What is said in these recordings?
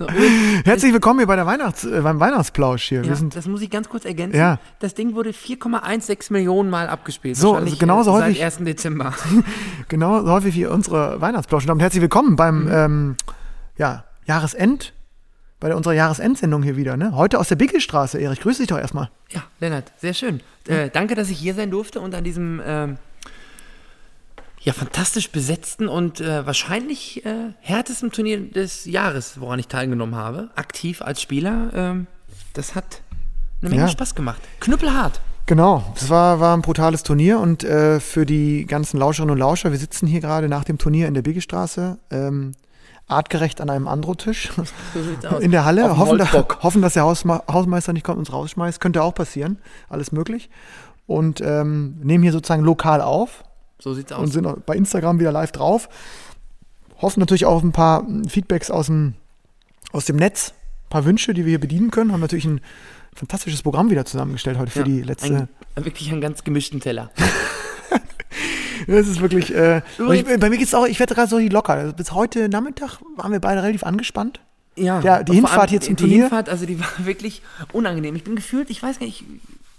Herzlich willkommen hier bei der Weihnachts-, äh, beim Weihnachtsplausch hier. Ja, das muss ich ganz kurz ergänzen. Ja. Das Ding wurde 4,16 Millionen Mal abgespielt. So, also genauso äh, häufig- Seit 1. Dezember. genau so häufig wie unsere Weihnachtsplausch. Und herzlich willkommen beim Mhm. ähm, ja, Jahresend, bei unserer Jahresendsendung hier wieder. Ne? Heute aus der Bickelstraße, Erich. Grüß dich doch erstmal. ja, Lennart, sehr schön. Äh, danke, dass ich hier sein durfte und an diesem ähm, ja, fantastisch besetzten und äh, wahrscheinlich äh, härtesten Turnier des Jahres, woran ich teilgenommen habe, aktiv als Spieler. Ähm, das hat eine Menge Ja. Spaß gemacht. Knüppelhart. Genau, es war, war ein brutales Turnier und äh, für die ganzen Lauscherinnen und Lauscher, wir sitzen hier gerade nach dem Turnier in der Bickelstraße, ähm, artgerecht an einem Andro-Tisch So sieht's aus. in der Halle. Hoffen, da, hoffen, dass der Hausma Hausmeister nicht kommt und uns rausschmeißt. Könnte auch passieren, alles möglich. Und ähm, nehmen hier sozusagen lokal auf So sieht's und aus. sind auch bei Instagram wieder live drauf. Hoffen natürlich auch auf ein paar Feedbacks aus dem, aus dem Netz, ein paar Wünsche, die wir hier bedienen können. Haben natürlich ein fantastisches Programm wieder zusammengestellt heute für Ja, die letzte. Ein, wirklich einen ganz gemischten Teller. Das ist wirklich. Äh, und ich, bei mir geht's auch, ich werde gerade so locker. Also bis heute Nachmittag waren wir beide relativ angespannt. Ja, Ja, die und Hinfahrt allem hier zum die Turnier? Hinfahrt, also die war wirklich unangenehm. Ich bin gefühlt, ich weiß gar nicht,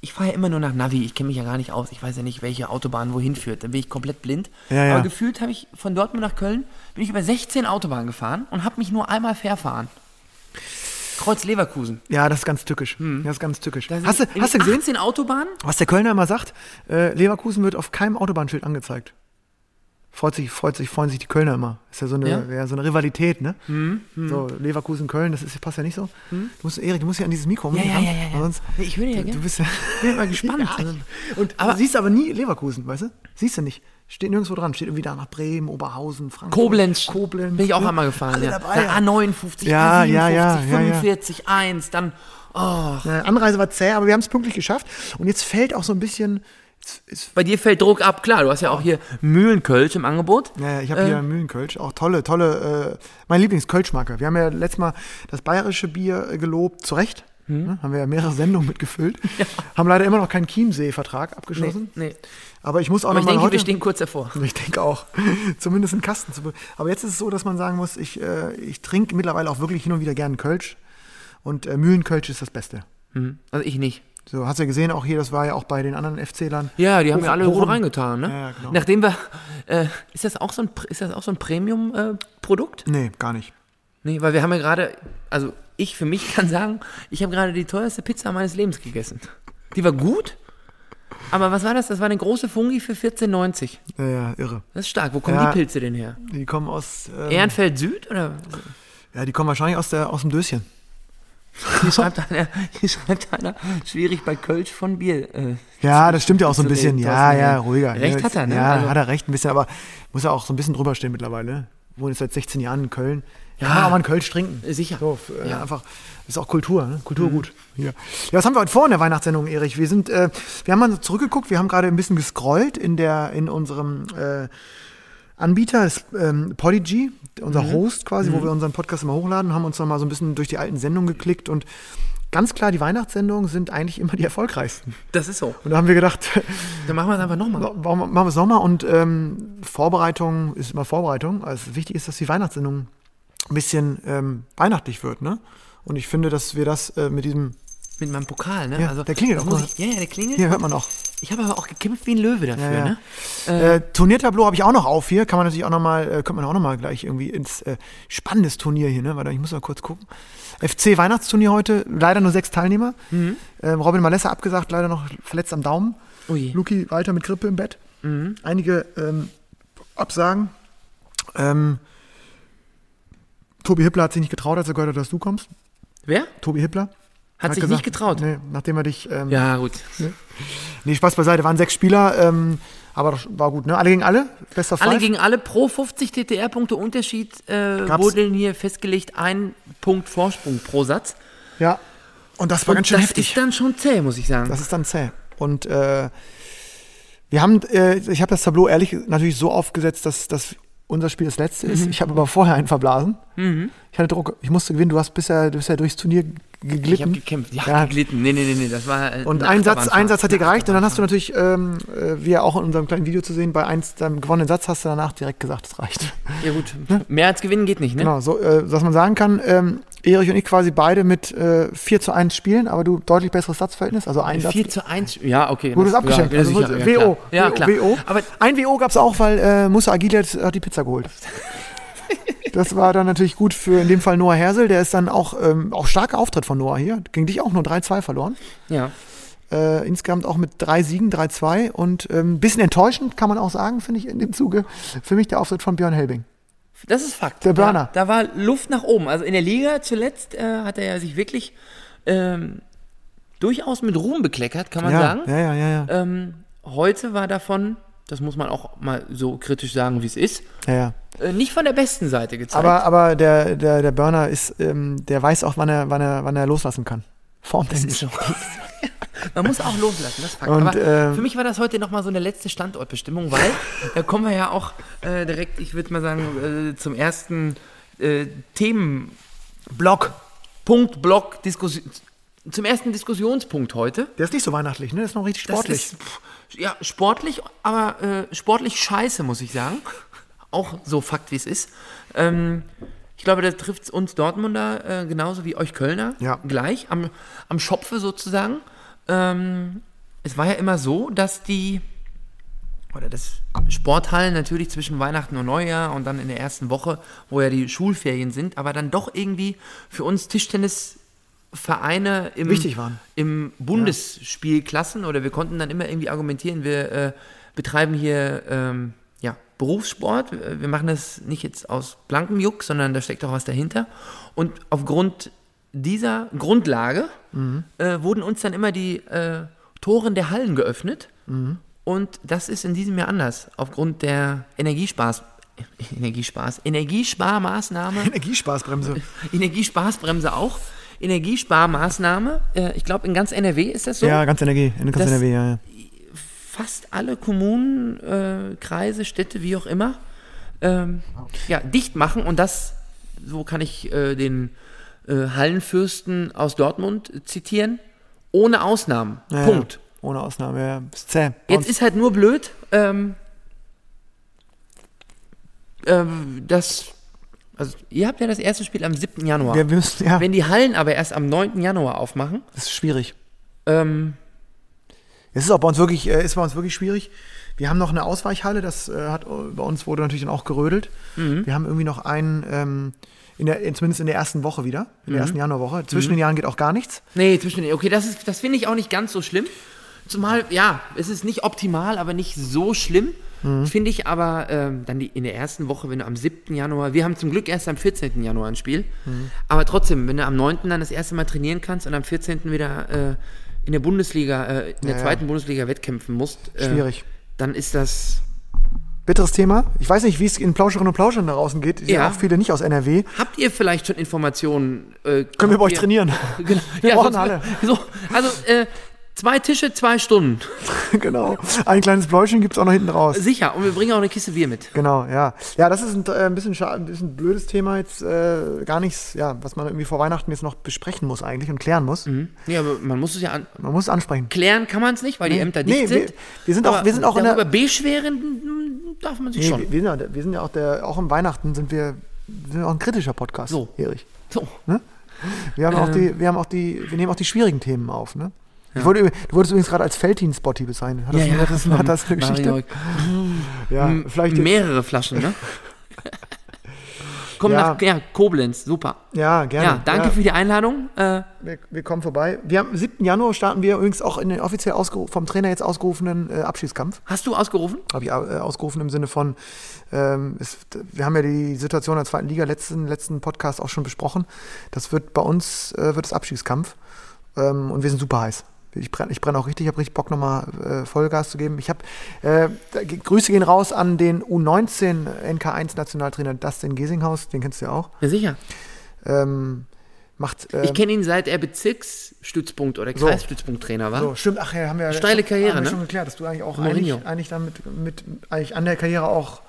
ich, fahre ja immer nur nach Navi, ich kenne mich ja gar nicht aus. Ich weiß ja nicht, welche Autobahn wohin führt. Dann bin ich komplett blind. Ja, ja. Aber gefühlt habe ich von Dortmund nach Köln, bin ich über 16 Autobahnen gefahren und habe mich nur einmal verfahren. Kreuz Leverkusen. Ja, das ist ganz tückisch. Das ist ganz tückisch. Sind Hast du, hast du gesehen, 18 Autobahnen? was der Kölner immer sagt? Äh, Leverkusen wird auf keinem Autobahnschild angezeigt. Freut sich, freut sich, freuen sich die Kölner immer. Ist ja so eine, Ja? ja? so eine Rivalität, ne? So, Leverkusen, Köln, das ist, passt ja nicht so. Du musst, Erik, du musst ja an dieses Mikro. Ja, ja, ja, ja, ja. Sonst, Ich höre dir ja du, gerne. du bist ja. Bin mal gespannt. Ja, und Aber- du siehst aber nie Leverkusen, weißt du? Siehst du nicht. Steht nirgendwo dran. Steht irgendwie da nach Bremen, Oberhausen, Frankfurt. Koblenz. Koblenz. Bin ich auch einmal gefahren. Alle ja. dabei. Da A59, Ja, A57, ja, ja, ja, ja. 45, 1, dann. Oh, Anreise war zäh, aber wir haben es pünktlich geschafft. Und jetzt fällt auch so ein bisschen. Bei dir fällt Druck ab, klar. Du hast ja auch hier Mühlenkölsch im Angebot. ja, ich habe Äh. hier Mühlenkölsch, auch tolle, tolle, äh, mein Lieblingskölschmarke. Wir haben ja letztes Mal das bayerische Bier äh, gelobt, zu Recht. Hm? Ne? Haben wir ja mehrere Sendungen mitgefüllt. Haben leider immer noch keinen Chiemsee-Vertrag abgeschlossen. Nee. Aber ich muss auch Aber noch ich mal denke, heute. wir stehen kurz davor. Ich denke auch. Zumindest einen Kasten zu be Aber jetzt ist es so, dass man sagen muss, ich, äh, ich trinke mittlerweile auch wirklich hin und wieder gerne Kölsch. Und äh, Mühlenkölsch ist das Beste. Mhm. Also ich nicht. So, hast du ja gesehen, auch hier, das war ja auch bei den anderen FC-Lern. Ja, die haben ja alle gut reingetan, ne? Ja, genau. Nachdem wir, äh, ist das auch so ein, ist das auch so ein Premium-Produkt? Nee, gar nicht. nee, weil wir haben ja gerade, also ich für mich kann sagen, ich habe gerade die teuerste Pizza meines Lebens gegessen. Die war gut, aber was war das? Das war eine große Fungi für 14,90. Ja, ja, irre. Das ist stark. Wo kommen Ja. die Pilze denn her? Die kommen aus. Ähm, Ehrenfeld Süd oder? ja, die kommen wahrscheinlich aus, der, aus dem Döschen. Hier schreibt einer, hier schreibt einer, schwierig bei Kölsch von Bier. Äh, Ja, das stimmt ja auch so ein bisschen. Ja, ja, ja. ruhiger. Recht ja, hat er, ne? Ja, Also- hat er recht ein bisschen, aber muss ja auch so ein bisschen drüber stehen mittlerweile. Wohnt jetzt seit 16 Jahren in Köln. Ja, Ja. kann man auch mal einen Kölsch trinken. Sicher. So, äh, Ja. einfach, ist auch Kultur, ne? Kulturgut. Hier. Ja, was haben wir heute vor in der Weihnachtssendung, Erich? Wir sind, äh, wir haben mal zurückgeguckt, wir haben gerade ein bisschen gescrollt in der, in unserem äh, Anbieter, das, ähm, Podigy, unser Host quasi, wo wir unseren Podcast immer hochladen, haben uns noch mal so ein bisschen durch die alten Sendungen geklickt und ganz klar, die Weihnachtssendungen sind eigentlich immer die erfolgreichsten. das ist so. Und da haben wir gedacht, Dann machen wir es einfach nochmal. machen wir es nochmal? Und ähm, Vorbereitung ist immer Vorbereitung. Also wichtig ist, dass die Weihnachtssendung ein bisschen ähm, weihnachtlich wird, ne? Und ich finde, dass wir das äh, mit diesem, Mit meinem Pokal, ne? Ja, der klingelt auch ich, Ja, ja, der klingelt. hier hört man auch. Ich habe aber auch gekämpft wie ein Löwe dafür, Ja, ne? Äh, Turniertableau habe ich auch noch auf hier. Kann man natürlich auch noch mal, äh, könnte man auch noch mal gleich irgendwie ins äh, spannendes Turnier hier, ne? Warte, ich muss mal kurz gucken. FC Weihnachtsturnier heute, leider nur sechs Teilnehmer. Mhm. Ähm, Robin Malessa abgesagt, leider noch verletzt am Daumen. Je. Luki weiter mit Grippe im Bett. Mhm. Einige ähm, Absagen. Ähm, Tobi Hippler hat sich nicht getraut, als er gehört hat, dass du kommst. Wer? Tobi Hippler. Hat sich nicht getraut. Nee, nachdem er dich. Ähm, Ja, gut. Nee, Spaß beiseite, waren sechs Spieler, ähm, aber das war gut, ne? Alle gegen alle? Bester Alle Five? gegen alle pro 50 TTR-Punkte Unterschied äh, wurde hier festgelegt, ein Punkt Vorsprung pro Satz. Ja. Und das war Und ganz schön das heftig. ist dann schon zäh, muss ich sagen. Das ist dann zäh. Und äh, wir haben, äh, ich habe das Tableau ehrlich natürlich so aufgesetzt, dass, dass unser Spiel das letzte ist. Ich habe aber vorher einen verblasen. Ich hatte Druck, ich musste gewinnen. Du hast bisher, du bist ja durchs Turnier geglitten. Ich habe gekämpft. Ja, Ja. geglitten. Nee, nee, nee, nee, das war. äh, Und ein Satz, ein Satz hat dir gereicht und dann hast du natürlich, ähm, äh, wie ja auch in unserem kleinen Video zu sehen, bei eins deinem gewonnenen Satz hast du danach direkt gesagt, es reicht. Ja, gut. Mehr als gewinnen geht nicht, ne? Genau, so, äh, was man sagen kann, ähm, Erich und ich quasi beide mit äh, 4 zu 1 spielen, aber du deutlich besseres Satzverhältnis, also ein Satz. 4 zu 1. Ja, okay. Gutes das- abgeschenkt. Ja, also, sicher, ja, WO. Ja, WO, klar. WO. Aber Ein WO gab es auch, weil äh, Musa Agilet hat die Pizza geholt. Das war dann natürlich gut für in dem Fall Noah Hersel, der ist dann auch, ähm, auch starker Auftritt von Noah hier. Gegen dich auch nur 3-2 verloren. ja. Äh, insgesamt auch mit drei Siegen, 3-2 und ein ähm, bisschen enttäuschend, kann man auch sagen, finde ich in dem Zuge, für mich der Auftritt von Björn Helbing. Das ist Fakt. Der Burner. Da, da war Luft nach oben. Also in der Liga zuletzt äh, hat er ja sich wirklich ähm, durchaus mit Ruhm bekleckert, kann man ja, sagen. ja, ja, ja, ja. Ähm, heute war davon, das muss man auch mal so kritisch sagen, wie es ist, ja, ja. äh, nicht von der besten Seite gezeigt. Aber, aber der, der, der Burner ist, ähm, der weiß auch, wann er, wann er, wann er loslassen kann. Formtechnisch. so. Man muss auch loslassen, das Fakt. Und, Aber ähm, für mich war das heute nochmal so eine letzte Standortbestimmung, weil da kommen wir ja auch äh, direkt, ich würde mal sagen, äh, zum ersten äh, Themenblock, Punkt, Block, Diskussion, zum ersten Diskussionspunkt heute. Der ist nicht so weihnachtlich, ne? Der ist noch richtig sportlich. ist, ja, sportlich, aber äh, sportlich scheiße, muss ich sagen. Auch so Fakt, wie es ist. Ähm, ich glaube, da trifft uns Dortmunder äh, genauso wie euch Kölner Ja. gleich, am, am Schopfe sozusagen. Ähm, es war ja immer so, dass die, oder das Sporthallen natürlich zwischen Weihnachten und Neujahr und dann in der ersten Woche, wo ja die Schulferien sind, aber dann doch irgendwie für uns Tischtennisvereine im, Wichtig waren. im Bundesspielklassen oder wir konnten dann immer irgendwie argumentieren, wir äh, betreiben hier ähm, ja, Berufssport, wir machen das nicht jetzt aus blankem Juck, sondern da steckt auch was dahinter. Und aufgrund dieser Grundlage äh, wurden uns dann immer die äh, Toren der Hallen geöffnet. Und das ist in diesem Jahr anders. Aufgrund der Energiespaß, Energiespaß, Energiesparmaßnahme Energiespaßbremse. Energiespaßbremse auch. Energiesparmaßnahme. Äh, ich glaube, in ganz NRW ist das so. Ja, ganz Energie. In ganz NRW, ja, ja. Fast alle Kommunen, äh, Kreise, Städte, wie auch immer, ähm, ja, dicht machen. Und das, so kann ich äh, den äh, Hallenfürsten aus Dortmund zitieren, ohne Ausnahmen. Ja, Punkt. Ja. Ohne Ausnahme, ja. Ist zäh. Jetzt ist halt nur blöd, ähm, ähm, dass, also ihr habt ja das erste Spiel am 7. Januar. wir, wir müssen, ja, Wenn die Hallen aber erst am 9. Januar aufmachen, das ist schwierig. ähm, Es ist auch bei uns wirklich, äh, ist bei uns wirklich schwierig. Wir haben noch eine Ausweichhalle, das äh, hat äh, bei uns wurde natürlich dann auch gerödelt. Mhm. Wir haben irgendwie noch einen, ähm, in der, in, zumindest in der ersten Woche wieder, in Mhm. der ersten Januarwoche. Zwischen den Jahren geht auch gar nichts. nee, zwischen den, okay, das, ist- das finde ich auch nicht ganz so schlimm. Zumal, ja, es ist nicht optimal, aber nicht so schlimm. Mhm. Finde ich aber ähm, dann die, in der ersten Woche, wenn du am 7. Januar, wir haben zum Glück erst am 14. Januar ein Spiel, Mhm. aber trotzdem, wenn du am 9. dann das erste Mal trainieren kannst und am 14. wieder äh, in der Bundesliga, äh, in der Ja, ja. zweiten Bundesliga wettkämpfen musst, äh, Schwierig. dann ist das. Bitteres Thema. Ich weiß nicht, wie es in Plauscherinnen und Plauschern da draußen geht. Ja. Ja. auch viele nicht aus NRW. Habt ihr vielleicht schon Informationen? Äh, Können wir bei euch trainieren? Genau. Wir brauchen so, alle. So, also äh, zwei Tische, zwei Stunden. genau. Ein kleines Pläuschen gibt es auch noch hinten raus. Sicher. Und wir bringen auch eine Kiste Bier mit. Genau, ja. Ja, das ist ein, äh, ein bisschen ein bisschen blödes Thema jetzt, äh, gar nichts, ja, was man irgendwie vor Weihnachten jetzt noch besprechen muss eigentlich und klären muss. Ja, aber man muss es ja an Man muss es ansprechen. klären, kann man es nicht, weil die Ämter Nee, dicht wir- sind. wir sind auch- Aber wir sind auch in der- darüber beschweren hm, darf man sich Nee, schon. wir, wir, sind ja, wir sind ja auch der, auch im Weihnachten sind wir, wir sind auch ein kritischer Podcast, So. Erich. So. Wir haben auch Ähm. die, wir haben auch die, wir nehmen auch die schwierigen Themen auf, ne? Wollte, üb- du wurdest übrigens gerade als Feltin-Spotty bezeichnet. Hat das, hat das, hat das eine Geschichte? Ja, vielleicht mehrere Flaschen, ne? Komm Ja. nach ja, Koblenz, super. ja, gerne. Ja, danke ja, für die Einladung. Äh, wir, wir kommen vorbei. Wir haben, am 7. Januar starten wir übrigens auch in den offiziell vom Trainer jetzt ausgerufenen äh, Abschiedskampf. hast du ausgerufen? habe ich äh, ausgerufen im Sinne von, ähm, es, wir haben ja die Situation in der zweiten Liga letzten, letzten Podcast auch schon besprochen. Das wird bei uns, äh, wird es Abstiegskampf ähm, und wir sind super heiß. Ich brenne ich brenn auch richtig, ich habe richtig Bock nochmal äh, Vollgas zu geben. Ich habe, äh, Grüße gehen raus an den U19 NK1 Nationaltrainer Dustin Gesinghaus, den kennst du ja auch. Ja, sicher. Ähm, macht, äh, Ich kenne ihn seit er Bezirksstützpunkt oder So. Kreisstützpunkttrainer war. so, stimmt, ach ja, haben wir Steile Karriere, haben wir ne? schon geklärt, dass du eigentlich auch Mourinho. eigentlich, eigentlich damit mit, eigentlich an der Karriere auch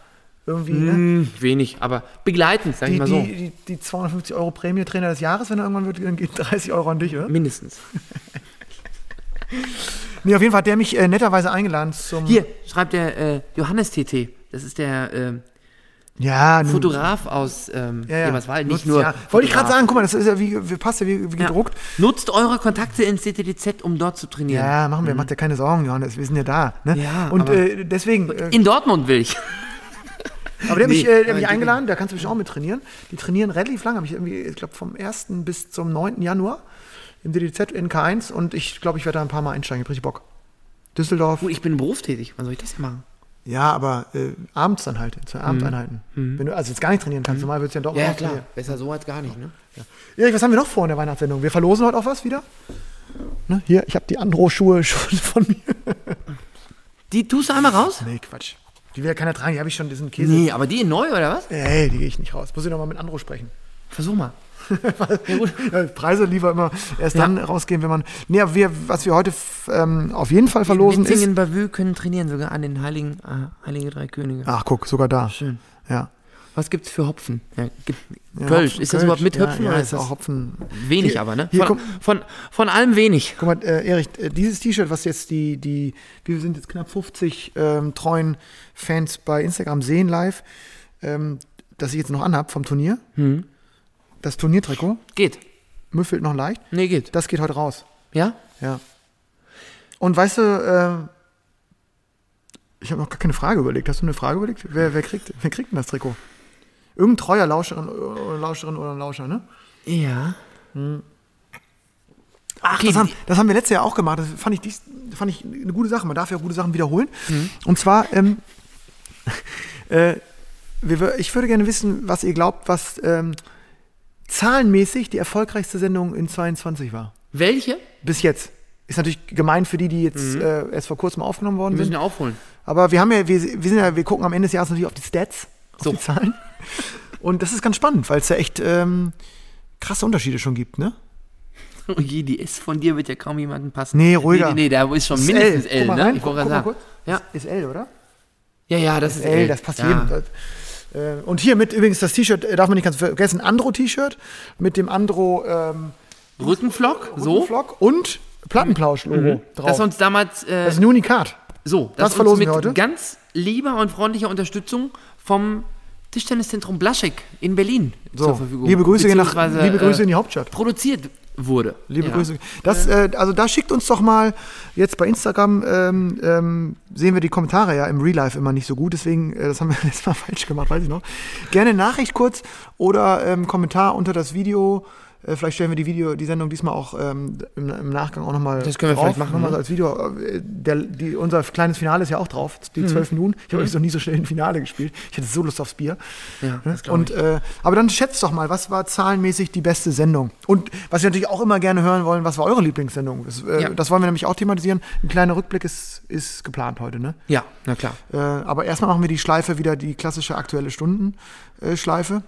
Irgendwie, ne? Hm, wenig, aber begleitend, sag ich Die, mal so. die, die, die 250 Euro Prämie-Trainer des Jahres, wenn er irgendwann wird, dann geht 30 Euro an dich, oder? Mindestens. Nee, auf jeden Fall hat der mich äh, netterweise eingeladen zum. Hier schreibt der äh, Johannes TT. Das ist der äh, Ja, Fotograf aus ähm, ja, ja. Eberswald, Nutzt- nicht nur. Ja. Wollte ich gerade sagen, guck mal, das ist ja wie, wie passt ja wie, wie Ja. gedruckt. Nutzt eure Kontakte ins DTDZ, um dort zu trainieren. Ja, machen wir, macht dir keine Sorgen, Johannes, wir sind ja da. Ne? Mhm. Ja, Und äh, deswegen, äh, In Dortmund will ich. aber der hat mich, äh, der mich eingeladen, da kannst du mich auch mit trainieren. Die trainieren relativ lang, habe ich irgendwie, ich glaube, vom 1. bis zum 9. Januar im DDZ in K1 und ich glaube, ich werde da ein paar Mal einsteigen, ich richtig Bock. Düsseldorf, Gut, ich bin berufstätig. Wann soll ich das denn machen? ja, aber äh, abends dann halt, zwei Abendeinheiten. Wenn du also jetzt gar nicht trainieren kannst, normal würdest du ja doch Mhm. Ja, klar. trainieren. Besser so als gar nicht, ne? Erik, was haben wir noch vor in der Weihnachtssendung? Wir verlosen heute auch was wieder. Ne? Hier, ich habe die Andro-Schuhe schon von mir. Die tust du einmal raus? Nee, Quatsch. Die will ja keiner tragen, die habe ich schon, diesen Käse. Nee, aber die neu, oder was? Ey, die gehe ich nicht raus. Muss ich noch mal mit Andro sprechen. Versuch mal. Ja. Ja, Preise lieber immer erst dann rausgehen, wenn man. Nee, wir, was wir heute ähm, auf jeden Fall verlosen ist. Witzingen Bavü können trainieren, sogar an den Heiligen, äh, Heilige Drei Könige. Ach, guck, sogar da. Schön. Ja. Was gibt's für Hopfen? Ja, gibt, Ja, Kölsch. Hopfen, Ist das überhaupt mit ja, Hopfen Ja, oder ist das auch Hopfen. wenig Hier- aber, ne? Von, kommt- von, von allem wenig. Guck mal, äh, Erich, äh, dieses T-Shirt, was jetzt die, die, wir sind jetzt knapp 50 ähm, treuen Fans bei Instagram sehen live, ähm, das ich jetzt noch anhab vom Turnier. Hm. Das Turniertrikot, Geht. müffelt noch leicht. Nee, geht. Das geht heute raus. Ja? Ja. Und weißt du, äh, ich habe noch gar keine Frage überlegt. Hast du eine Frage überlegt? Wer, wer, kriegt, wer kriegt denn das Trikot? Irgendein treuer Lauscherin oder Lauscherin oder Lauscher, ne? Ja. Ach, Okay, das, haben, das haben wir letztes Jahr auch gemacht. Das fand ich, dies, fand ich eine gute Sache. Man darf ja gute Sachen wiederholen. Mhm. Und zwar, ähm, äh, wir, ich würde gerne wissen, was ihr glaubt, was ähm, zahlenmäßig die erfolgreichste Sendung in 22 war. Welche? Bis jetzt. Ist natürlich gemein für die, die jetzt äh, erst vor kurzem aufgenommen worden Wir müssen sind. ja aufholen. Aber wir haben ja, wir, wir sind ja, wir gucken am Ende des Jahres natürlich auf die Stats, auf So. die Zahlen. Und das ist ganz spannend, weil es ja echt ähm, krasse Unterschiede schon gibt, ne? Oh je, die S von dir wird ja kaum jemandem passen. Nee, ruhiger. Nee, nee, nee da ist schon ist mindestens Guck L, mal ne? rein, Ich guck, guck mal sagen. kurz. Ja. Ist L, oder? ja, ja, das ist L, L. das passt ja. Das, äh, und hier mit übrigens das T-Shirt, äh, darf man nicht ganz vergessen, Andro-T-Shirt mit dem Andro ähm, Rückenflock, so. Mhm. Flock und Plattenplausch-Logo drauf. Das ist uns damals, äh, das ist ein Unikat. so, das ist verlosen uns wir mit heute. ganz lieber und freundlicher Unterstützung vom Tischtenniszentrum Blaschek in Berlin So, zur Verfügung. liebe Grüße, nach, liebe Grüße äh, in die Hauptstadt. produziert wurde. Liebe Ja. Grüße. Das, äh, also da schickt uns doch mal, jetzt bei Instagram ähm, ähm, sehen wir die Kommentare ja im Real Life immer nicht so gut, deswegen, äh, das haben wir letztes Mal falsch gemacht, weiß ich noch. Gerne Nachricht kurz oder ähm, Kommentar unter das Video. Äh, vielleicht stellen wir die Video, die Sendung diesmal auch ähm, im, im Nachgang auch nochmal Das können wir drauf, vielleicht machen, Nochmal ne? als Video. Äh, Der, die, unser kleines Finale ist ja auch drauf, Mhm. die zwölf Minuten. Ich habe übrigens noch nie so schnell ein Finale gespielt. Ich hatte so Lust aufs Bier. Ja, das glaub Und, äh, aber dann schätzt doch mal, was war zahlenmäßig die beste Sendung? Und was wir natürlich auch immer gerne hören wollen, was war eure Lieblingssendung? Das, äh, Ja. das wollen wir nämlich auch thematisieren. Ein kleiner Rückblick ist, ist geplant heute, ne? Ja, na klar. Äh, aber erstmal machen wir die Schleife wieder, die klassische aktuelle Stundenschleife.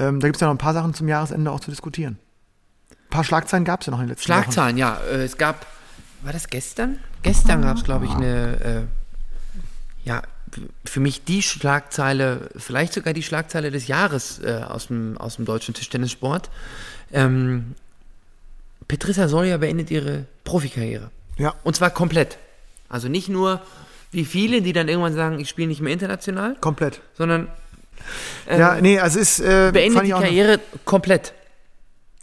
Ähm, da gibt es ja noch ein paar Sachen zum Jahresende auch zu diskutieren. Ein paar Schlagzeilen gab es ja noch in den letzten Schlagzeilen, ja. Äh, es gab, war das gestern? Gestern gab es, glaube ich, eine, äh, ja, für mich die Schlagzeile, vielleicht sogar die Schlagzeile des Jahres äh, aus, dem, aus dem deutschen Tischtennissport. Ähm, Petrissa Solja beendet ihre Profikarriere. Wochen. Ja, Und zwar komplett. Also nicht nur wie viele, die dann irgendwann sagen, ich spiele nicht mehr international, komplett. sondern äh, ja, nee, also ist, äh, beendet fand, die ich auch eine, Karriere komplett.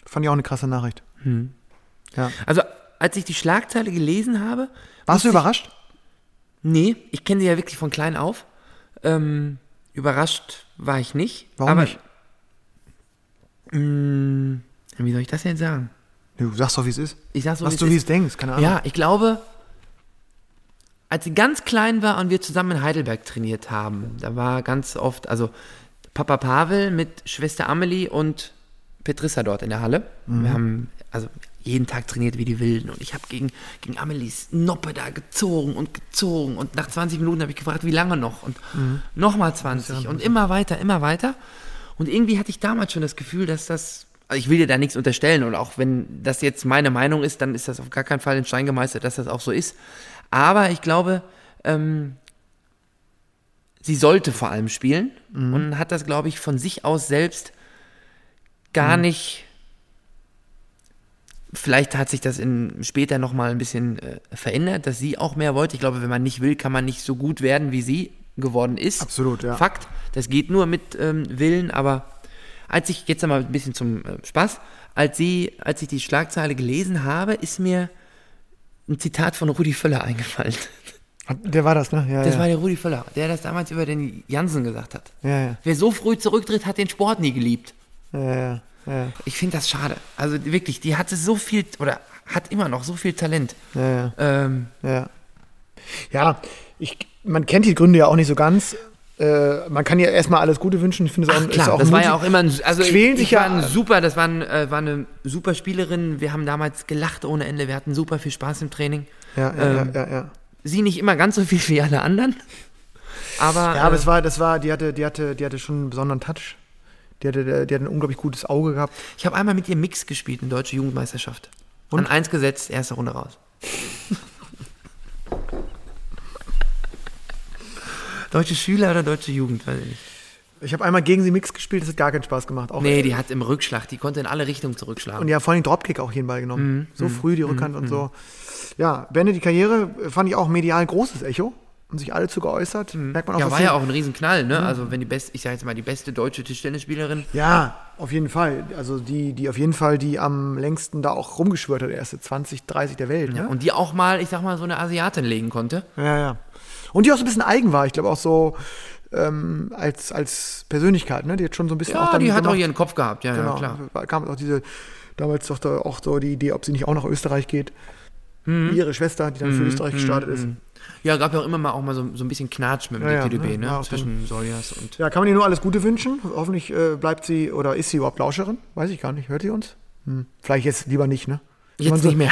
fand ich auch eine krasse Nachricht. Ja. Also als ich die Schlagzeile gelesen habe, Warst du überrascht? Nee, ich kenne sie ja wirklich von klein auf. Ähm, überrascht war ich nicht. Warum aber, nicht? Mh, wie soll ich das jetzt sagen? Du sagst doch, wie es ist. Ich sag so, Was wie es du, wie es denkst, keine Ahnung. Ja, ich glaube, als sie ganz klein war und wir zusammen in Heidelberg trainiert haben, da war ganz oft, also Papa Pavel mit Schwester Amelie und Petrissa dort in der Halle. Mhm. Wir haben also jeden Tag trainiert wie die Wilden und ich habe gegen, gegen Amelies Noppe da gezogen und gezogen und nach 20 Minuten habe ich gefragt, wie lange noch und Mhm. nochmal 20 und immer weiter, immer weiter. Und irgendwie hatte ich damals schon das Gefühl, dass das, also ich will dir da nichts unterstellen und auch wenn das jetzt meine Meinung ist, dann ist das auf gar keinen Fall in Stein gemeißelt, dass das auch so ist. Aber ich glaube, ähm, sie sollte vor allem spielen und hat das, glaube ich, von sich aus selbst gar nicht. Vielleicht hat sich das in, später nochmal ein bisschen äh, verändert, dass sie auch mehr wollte. Ich glaube, wenn man nicht will, kann man nicht so gut werden, wie sie geworden ist. Absolut, ja. Fakt. Das geht nur mit ähm, Willen, aber als ich, jetzt einmal ein bisschen zum äh, Spaß, als sie, als ich die Schlagzeile gelesen habe, ist mir ein Zitat von Rudi Völler eingefallen. Der war das, ne? Ja, Das ja. war der Rudi Völler, der das damals über den Jansen gesagt hat. ja, ja. Wer so früh zurücktritt, hat den Sport nie geliebt. ja, ja, Ich finde das schade. Also wirklich, die hatte so viel oder hat immer noch so viel Talent. ja, ja. Ähm, Ja, ja ich, man kennt die Gründe ja auch nicht so ganz. Äh, man kann ja erstmal alles Gute wünschen. Ich finde es auch, ach klar, ist auch das war mutig. ja auch immer ein, also Quälen ich, sich ich war ja- super, das war, ein, äh, war eine super Spielerin. Wir haben damals gelacht ohne Ende. Wir hatten super viel Spaß im Training. Ja, ja, ähm, ja, ja, ja. Sie nicht immer ganz so viel wie alle anderen. Aber, Ja, aber äh, es war, das war, die hatte, die hatte, die hatte schon einen besonderen Touch. Die hatte, die hatte ein unglaublich gutes Auge gehabt. ich habe einmal mit ihr Mix gespielt in Deutsche Jugendmeisterschaft. Und? An eins gesetzt, erste Runde raus. Deutsche Schüler oder deutsche Jugend, weiß ich nicht. Ich habe einmal gegen sie Mix gespielt, das hat gar keinen Spaß gemacht. Auch Nee, die hat im Rückschlag, die konnte in alle Richtungen zurückschlagen. Und ja, vor allem Dropkick auch hier den Ball Mhm, genommen. so früh die Rückhand und so. Ja, beendet die Karriere, äh, fand ich auch medial ein großes Echo. Haben sich alle zu geäußert. Merkt man auch, Mhm. ja, war ja auch ein Riesenknall, ne? Also wenn die beste, ich sage jetzt mal, die beste deutsche Tischtennisspielerin. Ja, auf jeden Fall. Also die, die auf jeden Fall, die am längsten da auch rumgeschwört hat, erste 20, 30 der Welt. Ne? Und die auch mal, ich sag mal, so eine Asiatin legen konnte. Ja, ja. Und die auch so ein bisschen eigen war. Ich glaube auch so ähm, als, als Persönlichkeit. Ne? Die hat schon so ein bisschen auch Ja, dann die hat auch gemacht. ihren Kopf gehabt, ja, Genau. ja, klar. Da kam auch diese, damals doch da auch so die Idee, ob sie nicht auch nach Österreich geht. Mhm. Wie ihre Schwester, die dann für Österreich gestartet ist. Ja, gab ja auch immer mal auch mal so, so ein bisschen Knatsch mit dem Ja, ja, DTDB, ja, ne? ja, auch Zwischen Soljas und. Ja, kann man ihr nur alles Gute wünschen. Hoffentlich äh, bleibt sie oder ist sie überhaupt Lauscherin? Weiß ich gar nicht. Hört sie uns? Hm. Vielleicht jetzt lieber nicht, ne? Jetzt so, nicht mehr.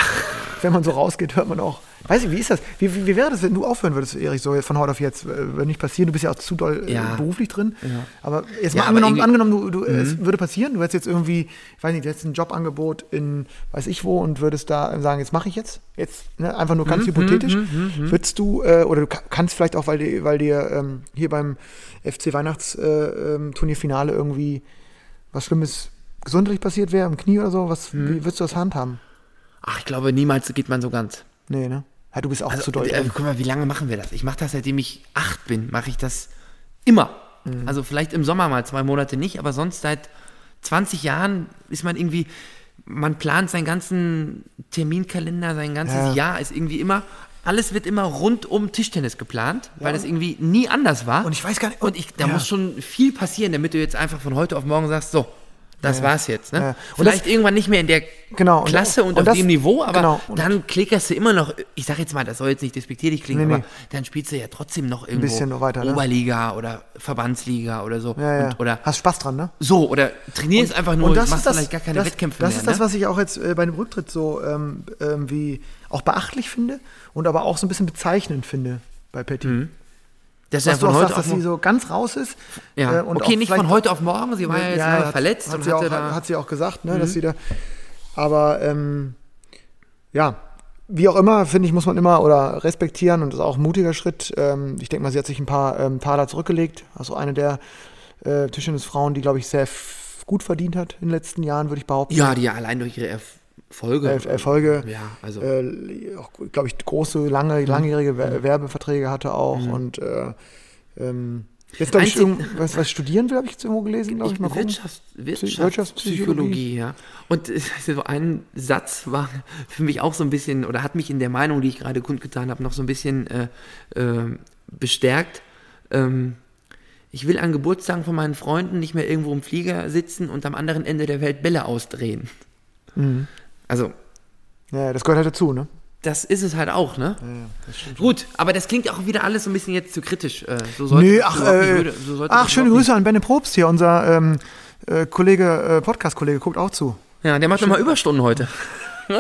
Wenn man so rausgeht, hört man auch. Weiß ich, wie ist das? Wie, wie, wie wäre das, wenn du aufhören würdest, Erich, so von heute auf jetzt? Äh, Würde nicht passieren, du bist ja auch zu doll äh, Ja. beruflich drin. Aber jetzt Ja, mal aber angenommen, angenommen du, du, es würde passieren, du hättest jetzt irgendwie, ich weiß nicht, du hättest ein Jobangebot in weiß ich wo und würdest da sagen, jetzt mache ich jetzt. Jetzt, ne, einfach nur ganz hypothetisch. Würdest du, äh, oder du ka- kannst vielleicht auch, weil dir, weil dir ähm, hier beim FC Weihnachtsturnierfinale äh, ähm, irgendwie was Schlimmes gesundheitlich passiert wäre, im Knie oder so, was, wie würdest du das handhaben? Ach, ich glaube, niemals geht man so ganz. Nee, ne? Ja, du bist auch Also, zu doll. äh, guck mal, wie lange machen wir das? Ich mache das, seitdem ich acht bin, mache ich das immer. Mhm. Also vielleicht im Sommer mal zwei Monate nicht, aber sonst seit 20 Jahren ist man irgendwie, man plant seinen ganzen Terminkalender, sein ganzes Ja. Jahr ist irgendwie immer, alles wird immer rund um Tischtennis geplant, weil das irgendwie nie anders war. Und ich weiß gar nicht- Und ich, da ja. muss schon viel passieren, damit du jetzt einfach von heute auf morgen sagst, so, das war's jetzt. Ne? Ja. Und Vielleicht das- irgendwann nicht mehr in der Genau, und- Klasse und, und auf das- dem Niveau, aber genau, und- dann klickerst du immer noch, ich sag jetzt mal, das soll jetzt nicht despektierlich klingen, Nee, aber nee. dann spielst du ja trotzdem noch irgendwo bisschen noch weiter, ne? Oberliga oder Verbandsliga oder so. Ja, ja. Und, oder Hast Spaß dran, ne? so, oder trainierst einfach nur, und das machst ist das, vielleicht gar keine das, Wettkämpfe das mehr. ist das, ne? was ich auch jetzt äh, bei dem Rücktritt so ähm, ähm, wie auch beachtlich finde und aber auch so ein bisschen bezeichnend finde bei Patty. Das ist ja du von heute sagst, dass auf sie so ganz raus ist. ja. äh, okay, nicht von heute auf morgen, sie war ja jetzt Ja, verletzt hat und sie auch. Mhm. hat sie auch gesagt, ne, dass sie da. Aber ähm, ja, wie auch immer, finde ich, muss man immer oder respektieren und das ist auch ein mutiger Schritt. Ähm, ich denke mal, sie hat sich ein paar ähm, Taler zurückgelegt. Also eine der äh, Tischtennisfrauen, die, glaube ich, sehr gut verdient hat in den letzten Jahren, würde ich behaupten. ja, die ja allein durch ihre Erfolge. Er Erfolge. Ja, also. äh, auch, glaube ich, große, lange, langjährige Wer- Werbeverträge hatte auch und äh, ähm, jetzt glaube ich, was, was studieren will, habe ich jetzt irgendwo gelesen, glaube ich, mal. Wirtschafts Wirtschaftspsychologie. Wirtschaftspsychologie, ja. Und äh, so ein Satz war für mich auch so ein bisschen, oder hat mich in der Meinung, die ich gerade kundgetan habe, noch so ein bisschen äh, äh, bestärkt. Ähm, ich will an Geburtstagen von meinen Freunden nicht mehr irgendwo im Flieger sitzen und am anderen Ende der Welt Bälle ausdrehen. Mhm. Also, Ja, das gehört halt dazu, ne? das ist es halt auch, ne? stimmt. Gut, aber das klingt auch wieder alles so ein bisschen jetzt zu kritisch. Äh, so sollte das ach, äh, würde- so ach schöne Grüße an Benne Probst hier, unser ähm, äh, Kollege, äh, Podcast-Kollege, guckt auch zu. Ja, der macht nochmal Überstunden heute.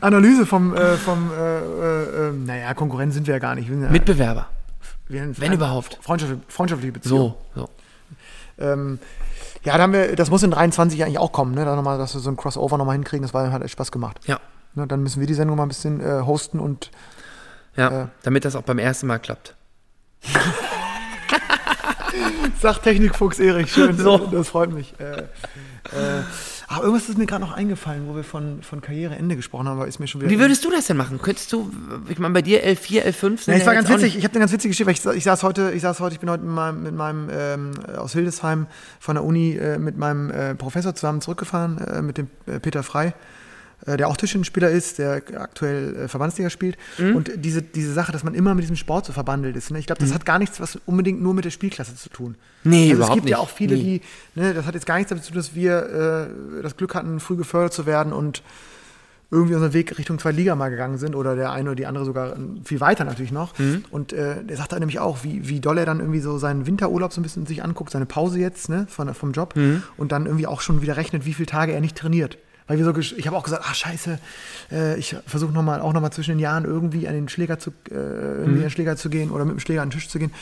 Analyse vom, äh, vom äh, äh, äh, naja, Konkurrent sind wir ja gar nicht. Ja, Mitbewerber. wenn überhaupt. Freundschaftliche, freundschaftliche Beziehung. So, so. Ähm, ja, da haben wir, das muss in 23 eigentlich auch kommen, ne? Da nochmal, dass wir so ein Crossover nochmal hinkriegen, das war, hat echt Spaß gemacht. Ja. Ne? Dann müssen wir die Sendung mal ein bisschen äh, hosten und Ja, Äh. damit das auch beim ersten Mal klappt. Sagt Technikfuchs Erik, schön. So. Das freut mich. Äh, äh, aber irgendwas ist mir gerade noch eingefallen, wo wir von, von Karriereende gesprochen haben, aber ist mir schon wieder. Wie würdest du das denn machen? Könntest du, ich meine, bei dir L4, L5? Ja, es war ganz witzig. Ich habe eine ganz witzige Geschichte, weil ich, ich, saß heute, ich saß heute, ich bin heute mit meinem, mit meinem ähm, aus Hildesheim von der Uni äh, mit meinem äh, Professor zusammen zurückgefahren, äh, mit dem äh, Peter Frei der auch Tischtennisspieler ist, der aktuell äh, Verbandsliga spielt. Mhm. Und diese, diese Sache, dass man immer mit diesem Sport so verbandelt ist, ne? ich glaube, das mhm. hat gar nichts, was unbedingt nur mit der Spielklasse zu tun. Nee, also überhaupt Es gibt nicht. ja auch viele, nee. die, ne, das hat jetzt gar nichts damit zu tun, dass wir äh, das Glück hatten, früh gefördert zu werden und irgendwie unseren Weg Richtung zwei Liga mal gegangen sind oder der eine oder die andere sogar viel weiter natürlich noch. Mhm. Und äh, der sagt dann nämlich auch, wie, wie doll er dann irgendwie so seinen Winterurlaub so ein bisschen sich anguckt, seine Pause jetzt ne, von, vom Job mhm. und dann irgendwie auch schon wieder rechnet, wie viele Tage er nicht trainiert weil wir so, ich habe auch gesagt, ach scheiße, äh, ich versuche noch mal, auch nochmal zwischen den Jahren irgendwie an den Schläger zu, äh, mhm. an den Schläger zu gehen oder mit dem Schläger an den Tisch zu gehen.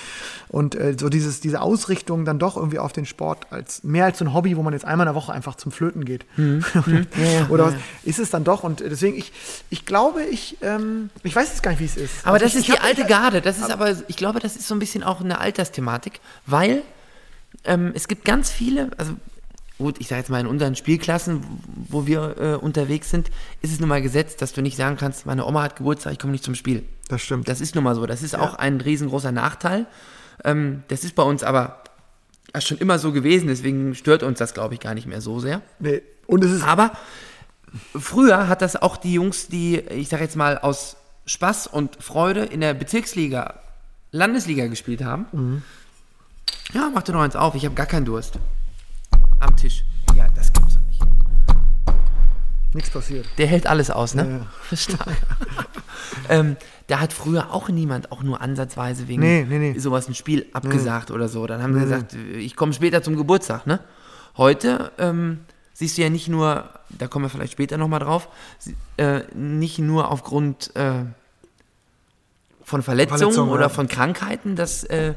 Und äh, so dieses, diese Ausrichtung dann doch irgendwie auf den Sport als mehr als so ein Hobby, wo man jetzt einmal in der Woche einfach zum Flöten geht. Mhm. mhm. oder was, ist es dann doch? Und deswegen, ich, ich glaube, ich, ähm, ich weiß jetzt gar nicht, wie es ist. Aber also das ich, ist die hab, alte Garde. Das ist aber, ich glaube, das ist so ein bisschen auch eine Altersthematik, weil ähm, es gibt ganz viele, also gut, ich sage jetzt mal in unseren Spielklassen, wo wir äh, unterwegs sind, ist es nun mal gesetzt, dass du nicht sagen kannst, meine Oma hat Geburtstag, ich komme nicht zum Spiel. Das stimmt. Das ist nun mal so. Das ist ja. auch ein riesengroßer Nachteil. Ähm, das ist bei uns aber schon immer so gewesen, deswegen stört uns das, glaube ich, gar nicht mehr so sehr. Nee. Und es ist aber früher hat das auch die Jungs, die, ich sage jetzt mal, aus Spaß und Freude in der Bezirksliga, Landesliga gespielt haben. Mhm. Ja, mach dir noch eins auf, ich habe gar keinen Durst am Tisch. Ja, das gibt's doch nicht. Nichts passiert. Der hält alles aus, ne? Ja. Stark. ähm, da hat früher auch niemand auch nur ansatzweise wegen nee, nee, nee. sowas ein Spiel abgesagt oder so. Dann haben sie gesagt, ich komme später zum Geburtstag, ne? Heute ähm, siehst du ja nicht nur, da kommen wir vielleicht später nochmal drauf, äh, nicht nur aufgrund äh, von Verletzungen Verletzung, oder ja. von Krankheiten, dass äh,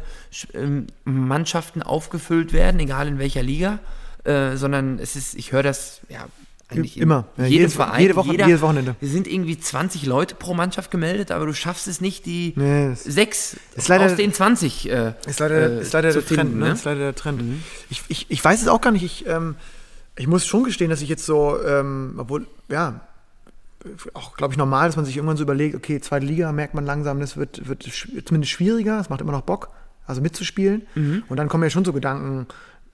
ähm, Mannschaften aufgefüllt werden, egal in welcher Liga, äh, sondern es ist, ich höre das ja eigentlich immer. Ja, jedes Verein, jede Woche, jeder, jedes Wochenende. Wir sind irgendwie 20 Leute pro Mannschaft gemeldet, aber du schaffst es nicht, die nee, sechs leider, aus den 20 äh, ist leider, äh, ist leider der finden, Trend. Ne? ne? Ist leider der Trend. Mhm. Ich, ich, ich weiß es auch gar nicht. Ich, ähm, ich muss schon gestehen, dass ich jetzt so, ähm, obwohl, ja, auch, glaube ich, normal, dass man sich irgendwann so überlegt, okay, zweite Liga merkt man langsam, das wird, wird zumindest schwieriger, es macht immer noch Bock, also mitzuspielen. Mhm. Und dann kommen ja schon so Gedanken,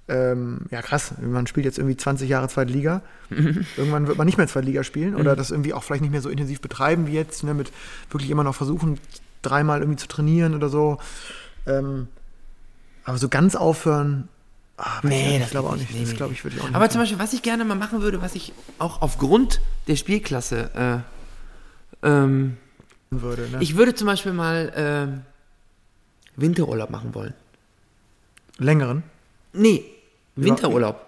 ähm, ja krass, man spielt jetzt irgendwie 20 Jahre zweite Liga. Mhm. Irgendwann wird man nicht mehr zweite Liga spielen oder mhm. das irgendwie auch vielleicht nicht mehr so intensiv betreiben wie jetzt, ne, mit wirklich immer noch versuchen, dreimal irgendwie zu trainieren oder so. Ähm, aber so ganz aufhören, ah, nee, ich glaube auch nicht. Nee, das glaube ich, würde ich auch nicht. Aber machen. zum Beispiel, was ich gerne mal machen würde, was ich auch aufgrund der Spielklasse äh, ähm, würde, ne? ich würde zum Beispiel mal äh, Winterurlaub machen wollen. Längeren? Nee, Winterurlaub.